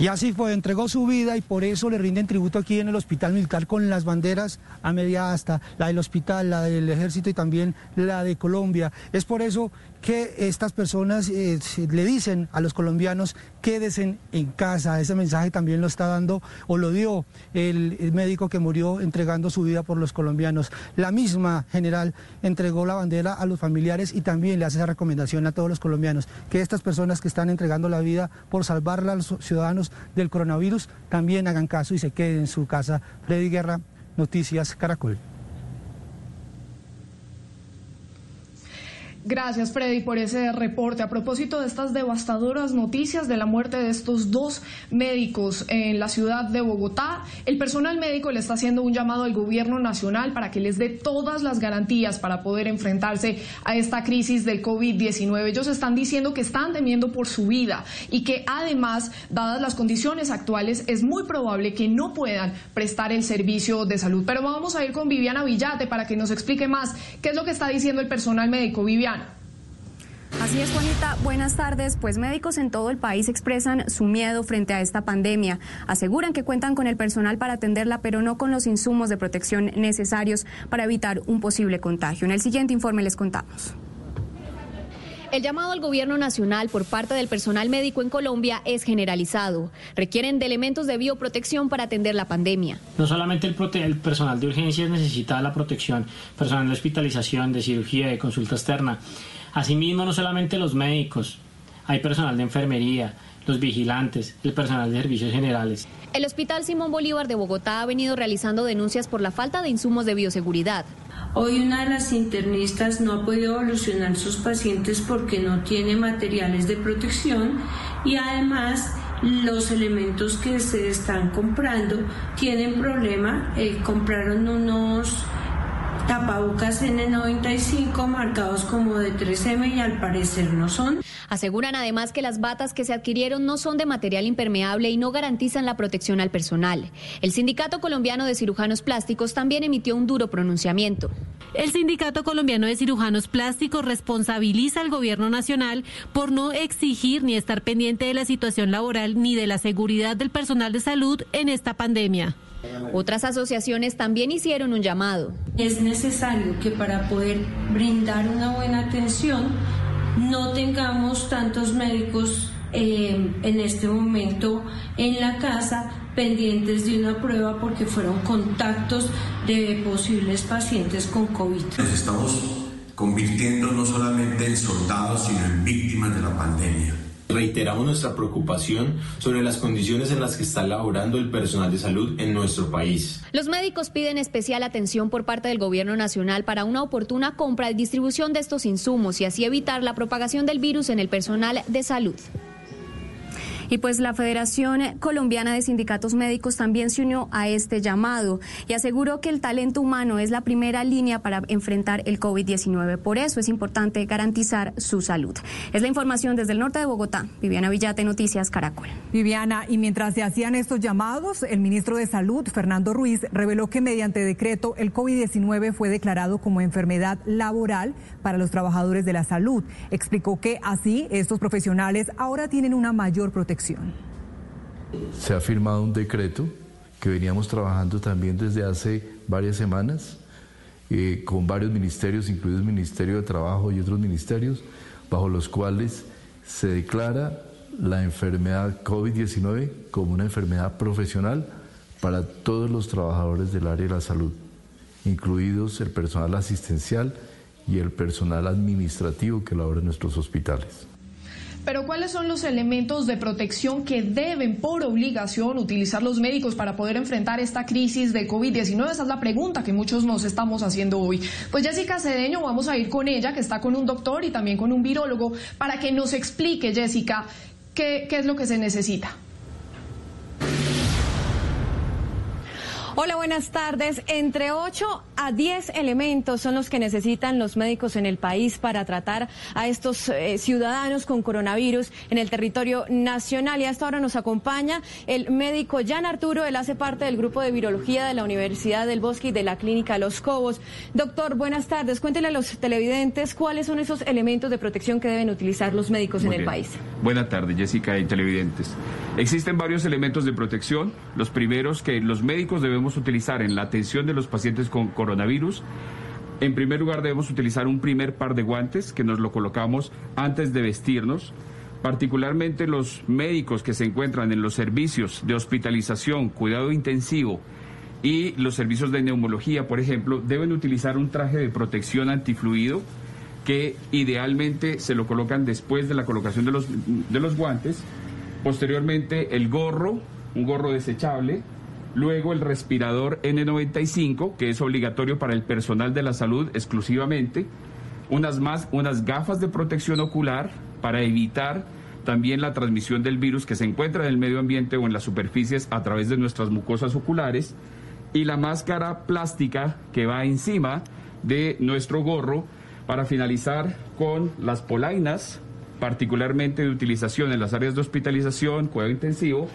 Y así fue, entregó su vida y por eso le rinden tributo aquí en el Hospital Militar con las banderas a media asta, la del hospital, la del ejército y también la de Colombia. Es por eso que estas personas eh, le dicen a los colombianos quédense en casa. Ese mensaje también lo está dando o lo dio el, el, médico que murió entregando su vida por los colombianos. La misma general entregó la bandera a los familiares y también le hace esa recomendación a todos los colombianos que estas personas que están entregando la vida por salvar a los ciudadanos del coronavirus también hagan caso y se queden en su casa. Freddy Guerra, Noticias Caracol. Gracias, Freddy, por ese reporte. A propósito de estas devastadoras noticias de la muerte de estos dos médicos en la ciudad de Bogotá, el personal médico le está haciendo un llamado al gobierno nacional para que les dé todas las garantías para poder enfrentarse a esta crisis del COVID-19. Ellos están diciendo que están temiendo por su vida y que además, dadas las condiciones actuales, es muy probable que no puedan prestar el servicio de salud. Pero vamos a ir con Viviana Villate para que nos explique más qué es lo que está diciendo el personal médico. Viviana. Así es, Juanita. Buenas tardes. Pues médicos en todo el país expresan su miedo frente a esta pandemia. Aseguran que cuentan con el personal para atenderla, pero no con los insumos de protección necesarios para evitar un posible contagio. En el siguiente informe les contamos. El llamado al gobierno nacional por parte del personal médico en Colombia es generalizado. Requieren de elementos de bioprotección para atender la pandemia. No solamente el, el, personal de urgencias necesita la protección, personal de hospitalización, de cirugía, de consulta externa. Asimismo, no solamente los médicos, hay personal de enfermería, los vigilantes, el personal de servicios generales. El Hospital Simón Bolívar de Bogotá ha venido realizando denuncias por la falta de insumos de bioseguridad. Hoy una de las internistas no ha podido evolucionar sus pacientes porque no tiene materiales de protección y además los elementos que se están comprando tienen problema. Eh, compraron unos tapabocas N95 marcados como de 3M y al parecer no son. Aseguran además que las batas que se adquirieron no son de material impermeable y no garantizan la protección al personal. El Sindicato Colombiano de Cirujanos Plásticos también emitió un duro pronunciamiento. El Sindicato Colombiano de Cirujanos Plásticos responsabiliza al gobierno nacional por no exigir ni estar pendiente de la situación laboral ni de la seguridad del personal de salud en esta pandemia. Otras asociaciones también hicieron un llamado. Es necesario que para poder brindar una buena atención no tengamos tantos médicos eh, en este momento en la casa pendientes de una prueba porque fueron contactos de posibles pacientes con COVID. Nos estamos convirtiendo no solamente en soldados, sino en víctimas de la pandemia. Reiteramos nuestra preocupación sobre las condiciones en las que está laborando el personal de salud en nuestro país. Los médicos piden especial atención por parte del Gobierno Nacional para una oportuna compra y distribución de estos insumos y así evitar la propagación del virus en el personal de salud. Y pues la Federación Colombiana de Sindicatos Médicos también se unió a este llamado y aseguró que el talento humano es la primera línea para enfrentar el COVID-19. Por eso es importante garantizar su salud. Es la información desde el norte de Bogotá. Viviana Villate, Noticias Caracol. Viviana, y mientras se hacían estos llamados, el ministro de Salud, Fernando Ruiz, reveló que mediante decreto el COVID-19 fue declarado como enfermedad laboral para los trabajadores de la salud. Explicó que así estos profesionales ahora tienen una mayor protección. Se ha firmado un decreto que veníamos trabajando también desde hace varias semanas eh, con varios ministerios, incluidos el Ministerio de Trabajo y otros ministerios, bajo los cuales se declara la enfermedad COVID-19 como una enfermedad profesional para todos los trabajadores del área de la salud, incluidos el personal asistencial y el personal administrativo que labora en nuestros hospitales. Pero ¿cuáles son los elementos de protección que deben por obligación utilizar los médicos para poder enfrentar esta crisis de COVID-19? Esa es la pregunta que muchos nos estamos haciendo hoy. Pues Jessica Cedeño, vamos a ir con ella, que está con un doctor y también con un virólogo, para que nos explique, Jessica, qué, qué es lo que se necesita. Hola, buenas tardes. Entre 8 a 10 elementos son los que necesitan los médicos en el país para tratar a estos eh, ciudadanos con coronavirus en el territorio nacional. Y hasta ahora nos acompaña el médico Jan Arturo. Él hace parte del grupo de virología de la Universidad del Bosque y de la Clínica Los Cobos. Doctor, buenas tardes. Cuéntele a los televidentes cuáles son esos elementos de protección que deben utilizar los médicos en el país. Buenas tardes, Jessica y televidentes. Existen varios elementos de protección. Los primeros que los médicos debemos utilizar en la atención de los pacientes con coronavirus, en primer lugar debemos utilizar un primer par de guantes que nos lo colocamos antes de vestirnos. Particularmente los médicos que se encuentran en los servicios de hospitalización, cuidado intensivo y los servicios de neumología, por ejemplo, deben utilizar un traje de protección antifluido que idealmente se lo colocan después de la colocación de los, de los guantes. Posteriormente el gorro, un gorro desechable, Luego el respirador N95, que es obligatorio para el personal de la salud exclusivamente. Unas, más, unas gafas de protección ocular para evitar también la transmisión del virus que se encuentra en el medio ambiente o en las superficies a través de nuestras mucosas oculares. Y la máscara plástica que va encima de nuestro gorro para finalizar con las polainas, particularmente de utilización en las áreas de hospitalización, cuidado intensivo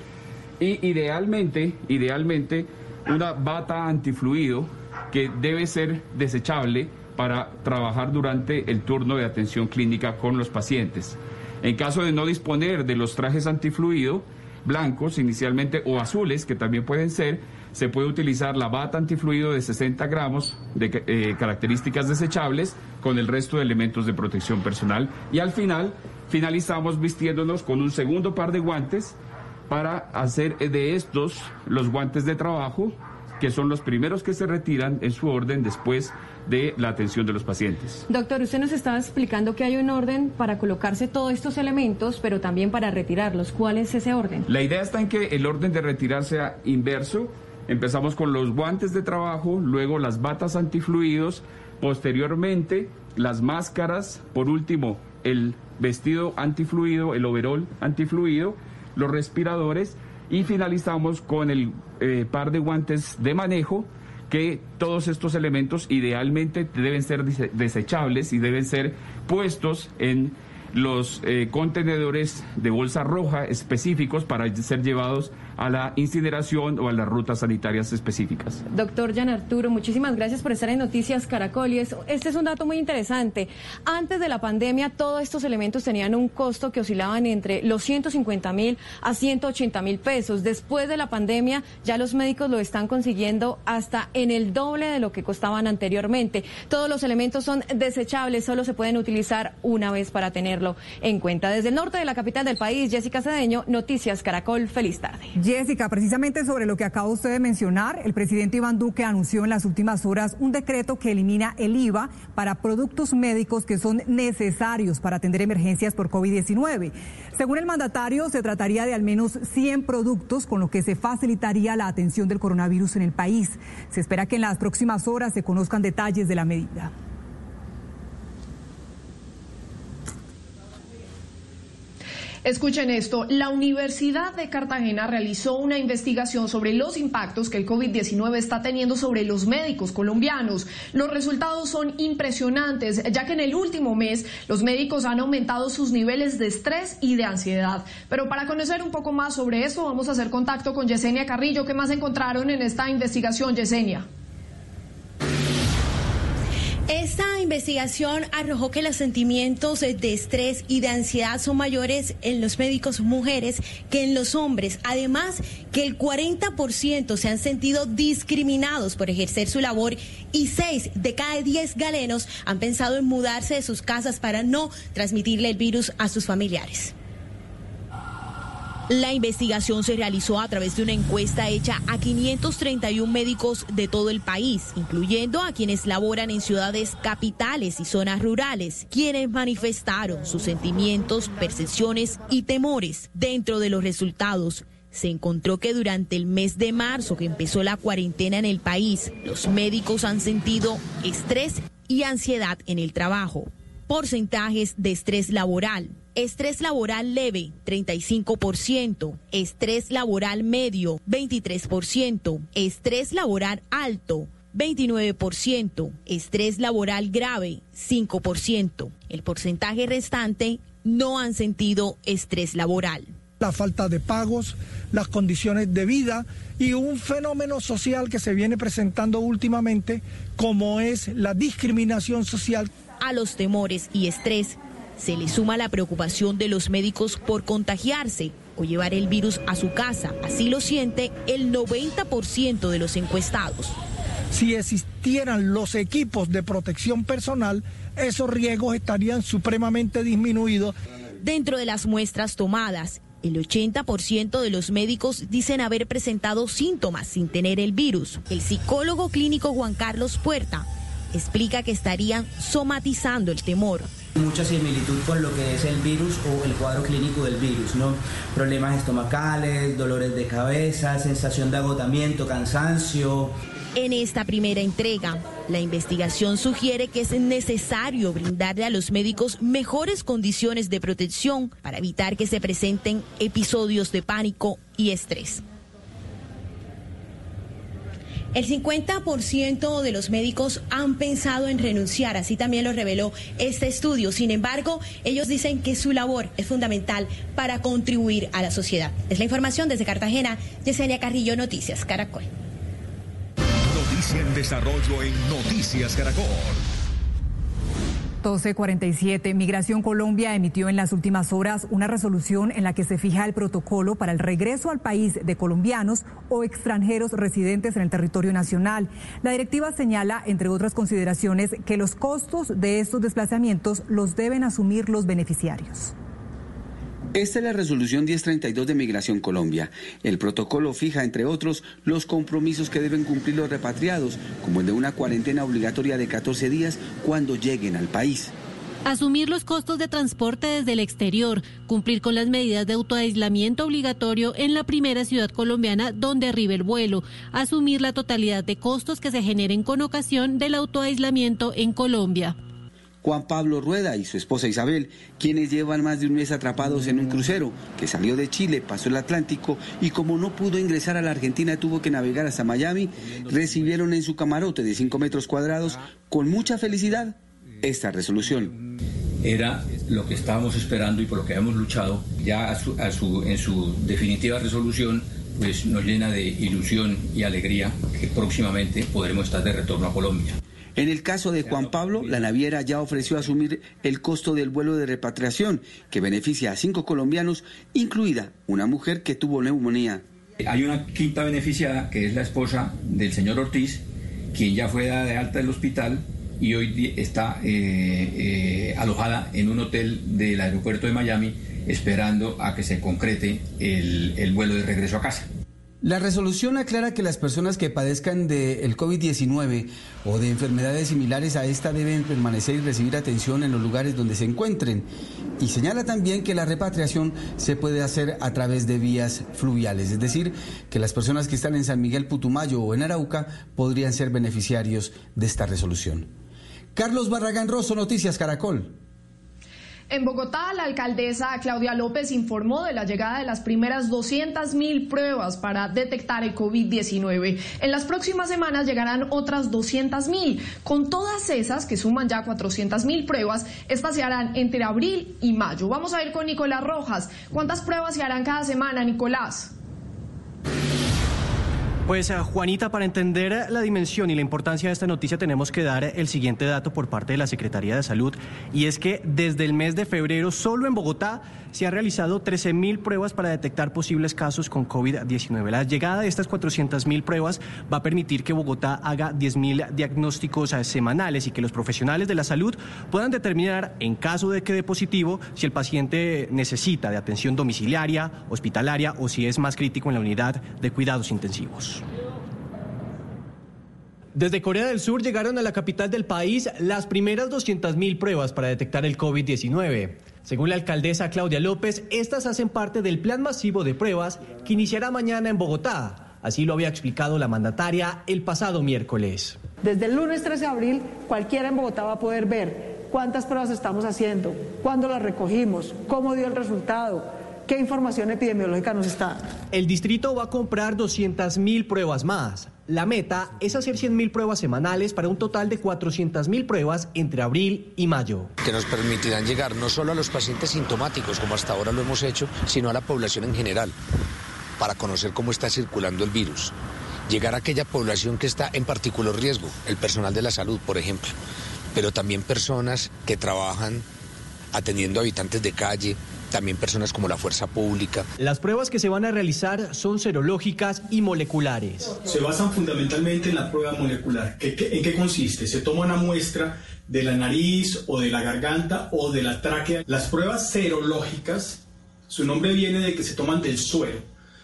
y idealmente, idealmente, una bata antifluido que debe ser desechable para trabajar durante el turno de atención clínica con los pacientes. En caso de no disponer de los trajes antifluido, blancos inicialmente o azules, que también pueden ser, se puede utilizar la bata antifluido de 60 gramos de eh, características desechables con el resto de elementos de protección personal. Y al final finalizamos vistiéndonos con un segundo par de guantes para hacer de estos los guantes de trabajo, que son los primeros que se retiran en su orden después de la atención de los pacientes. Doctor, usted nos estaba explicando que hay un orden para colocarse todos estos elementos, pero también para retirarlos. ¿Cuál es ese orden? La idea está en que el orden de retirar sea inverso. Empezamos con los guantes de trabajo, luego las batas antifluidos, posteriormente las máscaras, por último el vestido antifluido, el overol antifluido los respiradores y finalizamos con el eh, par de guantes de manejo que todos estos elementos idealmente deben ser desechables y deben ser puestos en los eh, contenedores de bolsa roja específicos para ser llevados a la incineración o a las rutas sanitarias específicas. Doctor Jan Arturo, muchísimas gracias por estar en Noticias Caracol. Y este es un dato muy interesante. Antes de la pandemia, todos estos elementos tenían un costo que oscilaban entre los 150 mil a 180 mil pesos. Después de la pandemia, ya los médicos lo están consiguiendo hasta en el doble de lo que costaban anteriormente. Todos los elementos son desechables, solo se pueden utilizar una vez para tenerlo en cuenta. Desde el norte de la capital del país, Jessica Cedeño, Noticias Caracol, feliz tarde. Jessica, precisamente sobre lo que acaba usted de mencionar, el presidente Iván Duque anunció en las últimas horas un decreto que elimina el IVA para productos médicos que son necesarios para atender emergencias por COVID-19. Según el mandatario, se trataría de al menos 100 productos, con lo que se facilitaría la atención del coronavirus en el país. Se espera que en las próximas horas se conozcan detalles de la medida. Escuchen esto, la Universidad de Cartagena realizó una investigación sobre los impactos que el COVID-19 está teniendo sobre los médicos colombianos. Los resultados son impresionantes, ya que en el último mes los médicos han aumentado sus niveles de estrés y de ansiedad. Pero para conocer un poco más sobre esto, vamos a hacer contacto con Yesenia Carrillo. ¿Qué más encontraron en esta investigación, Yesenia? Esta investigación arrojó que los sentimientos de estrés y de ansiedad son mayores en los médicos mujeres que en los hombres. Además, que el 40% se han sentido discriminados por ejercer su labor y 6 de cada 10 galenos han pensado en mudarse de sus casas para no transmitirle el virus a sus familiares. La investigación se realizó a través de una encuesta hecha a 531 médicos de todo el país, incluyendo a quienes laboran en ciudades capitales y zonas rurales, quienes manifestaron sus sentimientos, percepciones y temores. Dentro de los resultados, se encontró que durante el mes de marzo que empezó la cuarentena en el país, los médicos han sentido estrés y ansiedad en el trabajo. Porcentajes de estrés laboral. Estrés laboral leve, 35%. Estrés laboral medio, 23%. Estrés laboral alto, 29%. Estrés laboral grave, 5%. El porcentaje restante no han sentido estrés laboral. La falta de pagos, las condiciones de vida y un fenómeno social que se viene presentando últimamente como es la discriminación social. A los temores y estrés se le suma la preocupación de los médicos por contagiarse o llevar el virus a su casa. Así lo siente el 90% de los encuestados. Si existieran los equipos de protección personal, esos riesgos estarían supremamente disminuidos. Dentro de las muestras tomadas, el 80% de los médicos dicen haber presentado síntomas sin tener el virus. El psicólogo clínico Juan Carlos Puerta explica que estarían somatizando el temor mucha similitud con lo que es el virus o el cuadro clínico del virus, ¿no? Problemas estomacales, dolores de cabeza, sensación de agotamiento, cansancio. En esta primera entrega, la investigación sugiere que es necesario brindarle a los médicos mejores condiciones de protección para evitar que se presenten episodios de pánico y estrés. El 50% de los médicos han pensado en renunciar, así también lo reveló este estudio. Sin embargo, ellos dicen que su labor es fundamental para contribuir a la sociedad. Es la información desde Cartagena, Yesenia Carrillo, Noticias Caracol. Noticia en desarrollo en Noticias Caracol. 1247. Migración Colombia emitió en las últimas horas una resolución en la que se fija el protocolo para el regreso al país de colombianos o extranjeros residentes en el territorio nacional. La directiva señala, entre otras consideraciones, que los costos de estos desplazamientos los deben asumir los beneficiarios. Esta es la resolución 1032 de Migración Colombia. El protocolo fija, entre otros, los compromisos que deben cumplir los repatriados, como el de una cuarentena obligatoria de 14 días cuando lleguen al país. Asumir los costos de transporte desde el exterior, cumplir con las medidas de autoaislamiento obligatorio en la primera ciudad colombiana donde arribe el vuelo, asumir la totalidad de costos que se generen con ocasión del autoaislamiento en Colombia. Juan Pablo Rueda y su esposa Isabel, quienes llevan más de un mes atrapados en un crucero que salió de Chile, pasó el Atlántico y como no pudo ingresar a la Argentina tuvo que navegar hasta Miami, recibieron en su camarote de 5 metros cuadrados con mucha felicidad esta resolución. Era lo que estábamos esperando y por lo que hemos luchado, ya en su definitiva resolución pues nos llena de ilusión y alegría que próximamente podremos estar de retorno a Colombia. En el caso de Juan Pablo, la naviera ya ofreció asumir el costo del vuelo de repatriación, que beneficia a cinco colombiaos, incluida una mujer que tuvo neumonía. Hay una quinta beneficiada, que es la esposa del señor Ortiz, quien ya fue dada de alta del hospital y hoy está eh, eh, alojada en un hotel del aeropuerto de Miami, esperando a que se concrete el vuelo de regreso a casa. La resolución aclara que las personas que padezcan del COVID-19 o de enfermedades similares a esta deben permanecer y recibir atención en los lugares donde se encuentren. Y señala también que la repatriación se puede hacer a través de vías fluviales, es decir, que las personas que están en San Miguel Putumayo o en Arauca podrían ser beneficiarios de esta resolución. Carlos Barragán Rosso, Noticias Caracol. En Bogotá, la alcaldesa Claudia López informó de la llegada de las primeras 200.000 pruebas para detectar el COVID-19. En las próximas semanas llegarán otras 200.000. Con todas esas, que suman ya 400.000 pruebas, estas se harán entre abril y mayo. Vamos a ir con Nicolás Rojas. ¿Cuántas pruebas se harán cada semana, Nicolás? Pues eh, Juanita, para entender la dimensión y la importancia de esta noticia tenemos que dar el siguiente dato por parte de la Secretaría de Salud y es que desde el mes de febrero solo en Bogotá se han realizado 13.000 pruebas para detectar posibles casos con COVID-19. La llegada de estas 400.000 pruebas va a permitir que Bogotá haga 10.000 diagnósticos eh, semanales y que los profesionales de la salud puedan determinar en caso de que dé positivo si el paciente necesita de atención domiciliaria, hospitalaria o si es más crítico en la unidad de cuidados intensivos. Desde Corea del Sur llegaron a la capital del país las primeras 200.000 pruebas para detectar el COVID-19. Según la alcaldesa Claudia López, estas hacen parte del plan masivo de pruebas que iniciará mañana en Bogotá. Así lo había explicado la mandataria el pasado miércoles. Desde el lunes 13 de abril, cualquiera en Bogotá va a poder ver cuántas pruebas estamos haciendo, cuándo las recogimos, cómo dio el resultado, qué información epidemiológica nos está. El distrito va a comprar 200.000 pruebas más. La meta es hacer 100.000 pruebas semanales para un total de 400.000 pruebas entre abril y mayo. Que nos permitirán llegar no solo a los pacientes sintomáticos, como hasta ahora lo hemos hecho, sino a la población en general, para conocer cómo está circulando el virus. Llegar a aquella población que está en particular riesgo, el personal de la salud, por ejemplo, pero también personas que trabajan atendiendo a habitantes de calle, también personas como la fuerza pública. Las pruebas que se van a realizar son serológicas y moleculares. Se basan fundamentalmente en la prueba molecular. ¿En qué consiste? Se toma una muestra de la nariz o de la garganta o de la tráquea. Las pruebas serológicas, su nombre viene de que se toman del suero.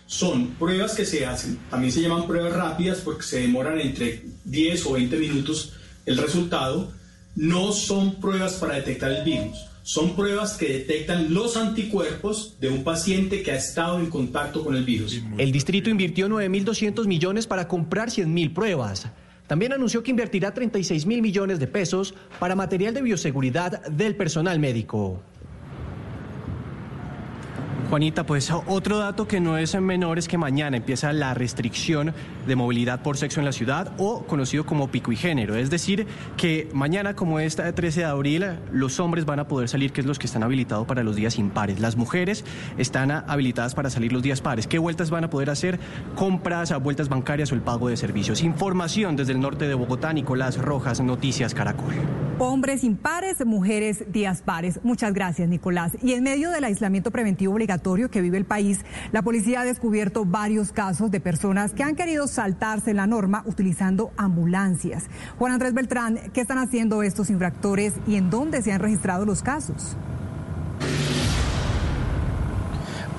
Son pruebas que se hacen, también se llaman pruebas rápidas porque se demoran entre 10 o 20 minutos el resultado. No son pruebas para detectar el virus son pruebas que detectan los anticuerpos de un paciente que ha estado en contacto con el virus. El distrito invirtió 9.200 millones para comprar 100.000 pruebas. También anunció que invertirá 36 mil millones de pesos para material de bioseguridad del personal médico. Juanita, pues otro dato que no es menor es que mañana empieza la restricción de movilidad por sexo en la ciudad o conocido como pico y género. Es decir, que mañana, como esta 13 de abril, los hombres van a poder salir, que es los que están habilitados para los días impares. Las mujeres están habilitadas para salir los días pares. ¿Qué vueltas van a poder hacer? Compras, a vueltas bancarias o el pago de servicios. Información desde el norte de Bogotá, Nicolás Rojas, Noticias Caracol. Hombres impares, mujeres días pares. Muchas gracias, Nicolás. Y en medio del aislamiento preventivo obligatorio, que vive el país, la policía ha descubierto varios casos de personas que han querido saltarse la norma utilizando ambulancias. Juan Andrés Beltrán, ¿qué están haciendo estos infractores y en dónde se han registrado los casos?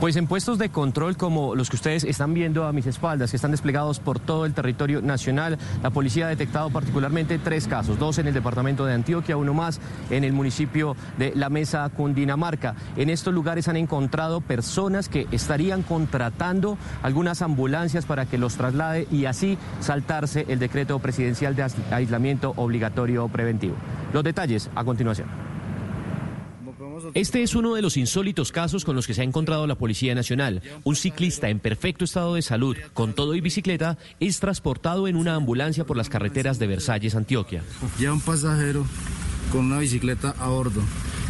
Pues en puestos de control como los que ustedes están viendo a mis espaldas, que están desplegados por todo el territorio nacional, la policía ha detectado particularmente tres casos, dos en el departamento de Antioquia, uno más en el municipio de La Mesa, Cundinamarca. En estos lugares han encontrado personas que estarían contratando algunas ambulancias para que los traslade y así saltarse el decreto presidencial de aislamiento obligatorio preventivo. Los detalles a continuación. Este es uno de los insólitos casos con los que se ha encontrado la Policía Nacional. Un ciclista en perfecto estado de salud, con todo y bicicleta, es transportado en una ambulancia por las carreteras de Versalles, Antioquia. Ya un pasajero con una bicicleta a bordo.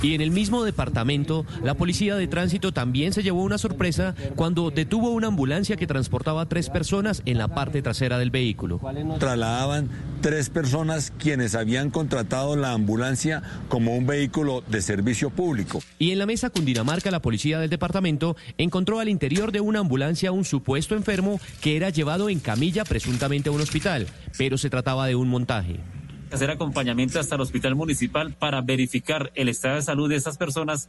Y en el mismo departamento, la policía de tránsito también se llevó una sorpresa cuando detuvo una ambulancia que transportaba a tres personas en la parte trasera del vehículo. Trasladaban tres personas quienes habían contratado la ambulancia como un vehículo de servicio público. Y en la mesa Cundinamarca, la policía del departamento encontró al interior de una ambulancia un supuesto enfermo que era llevado en camilla presuntamente a un hospital, pero se trataba de un montaje hacer acompañamiento hasta el hospital municipal para verificar el estado de salud de esas personas,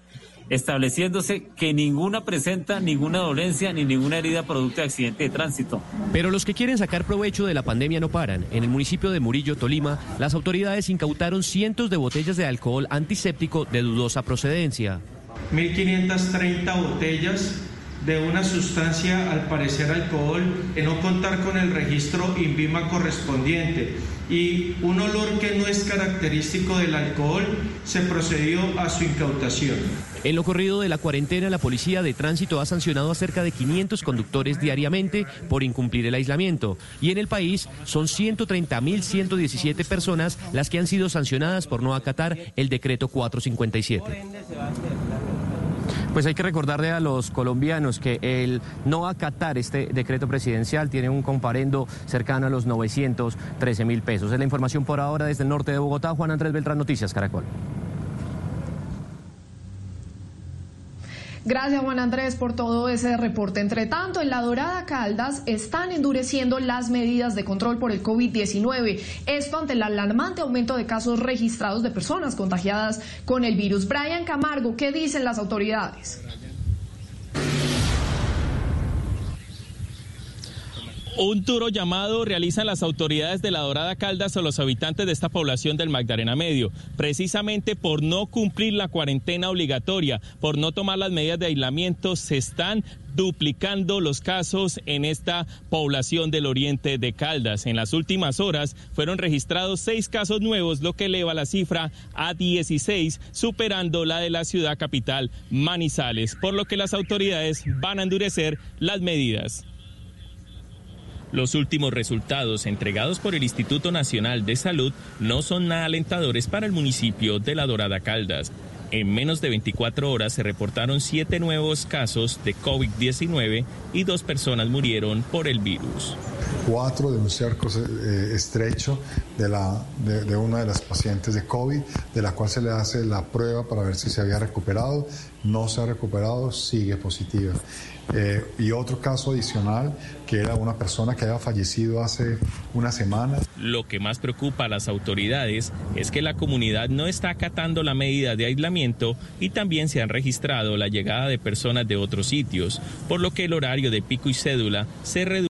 estableciéndose que ninguna presenta ninguna dolencia ni ninguna herida producto de accidente de tránsito. Pero los que quieren sacar provecho de la pandemia no paran. En el municipio de Murillo, Tolima, las autoridades incautaron cientos de botellas de alcohol antiséptico de dudosa procedencia. 1.530 botellas de una sustancia, al parecer alcohol, en no contar con el registro INVIMA correspondiente y un olor que no es característico del alcohol, se procedió a su incautación. En lo corrido de la cuarentena, la Policía de Tránsito ha sancionado a cerca de 500 conductores diariamente por incumplir el aislamiento. Y en el país son 130.117 personas las que han sido sancionadas por no acatar el decreto 457. Pues hay que recordarle a los colombianos que el no acatar este decreto presidencial tiene un comparendo cercano a los 913 mil pesos. Es la información por ahora desde el norte de Bogotá. Juan Andrés Beltrán, Noticias Caracol. Gracias Juan Andrés por todo ese reporte. Entre tanto, en La Dorada Caldas están endureciendo las medidas de control por el COVID-19. Esto ante el alarmante aumento de casos registrados de personas contagiadas con el virus. Brian Camargo, ¿qué dicen las autoridades? Un duro llamado realizan las autoridades de la Dorada Caldas a los habitantes de esta población del Magdalena Medio, precisamente por no cumplir la cuarentena obligatoria, por no tomar las medidas de aislamiento, se están duplicando los casos en esta población del oriente de Caldas. En las últimas horas fueron registrados seis casos nuevos, lo que eleva la cifra a 16, superando la de la ciudad capital Manizales, por lo que las autoridades van a endurecer las medidas. Los últimos resultados entregados por el Instituto Nacional de Salud no son nada alentadores para el municipio de La Dorada Caldas. En menos de 24 horas se reportaron siete nuevos casos de COVID-19 y dos personas murieron por el virus. Cuatro de un cerco eh, estrecho de, la, de, una de las pacientes de COVID, de la cual se le hace la prueba para ver si se había recuperado. No se ha recuperado, sigue positiva. Eh, y otro caso adicional, que era una persona que había fallecido hace una semana. Lo que más preocupa a las autoridades es que la comunidad no está acatando la medida de aislamiento y también se han registrado la llegada de personas de otros sitios, por lo que el horario de pico y cédula se reduce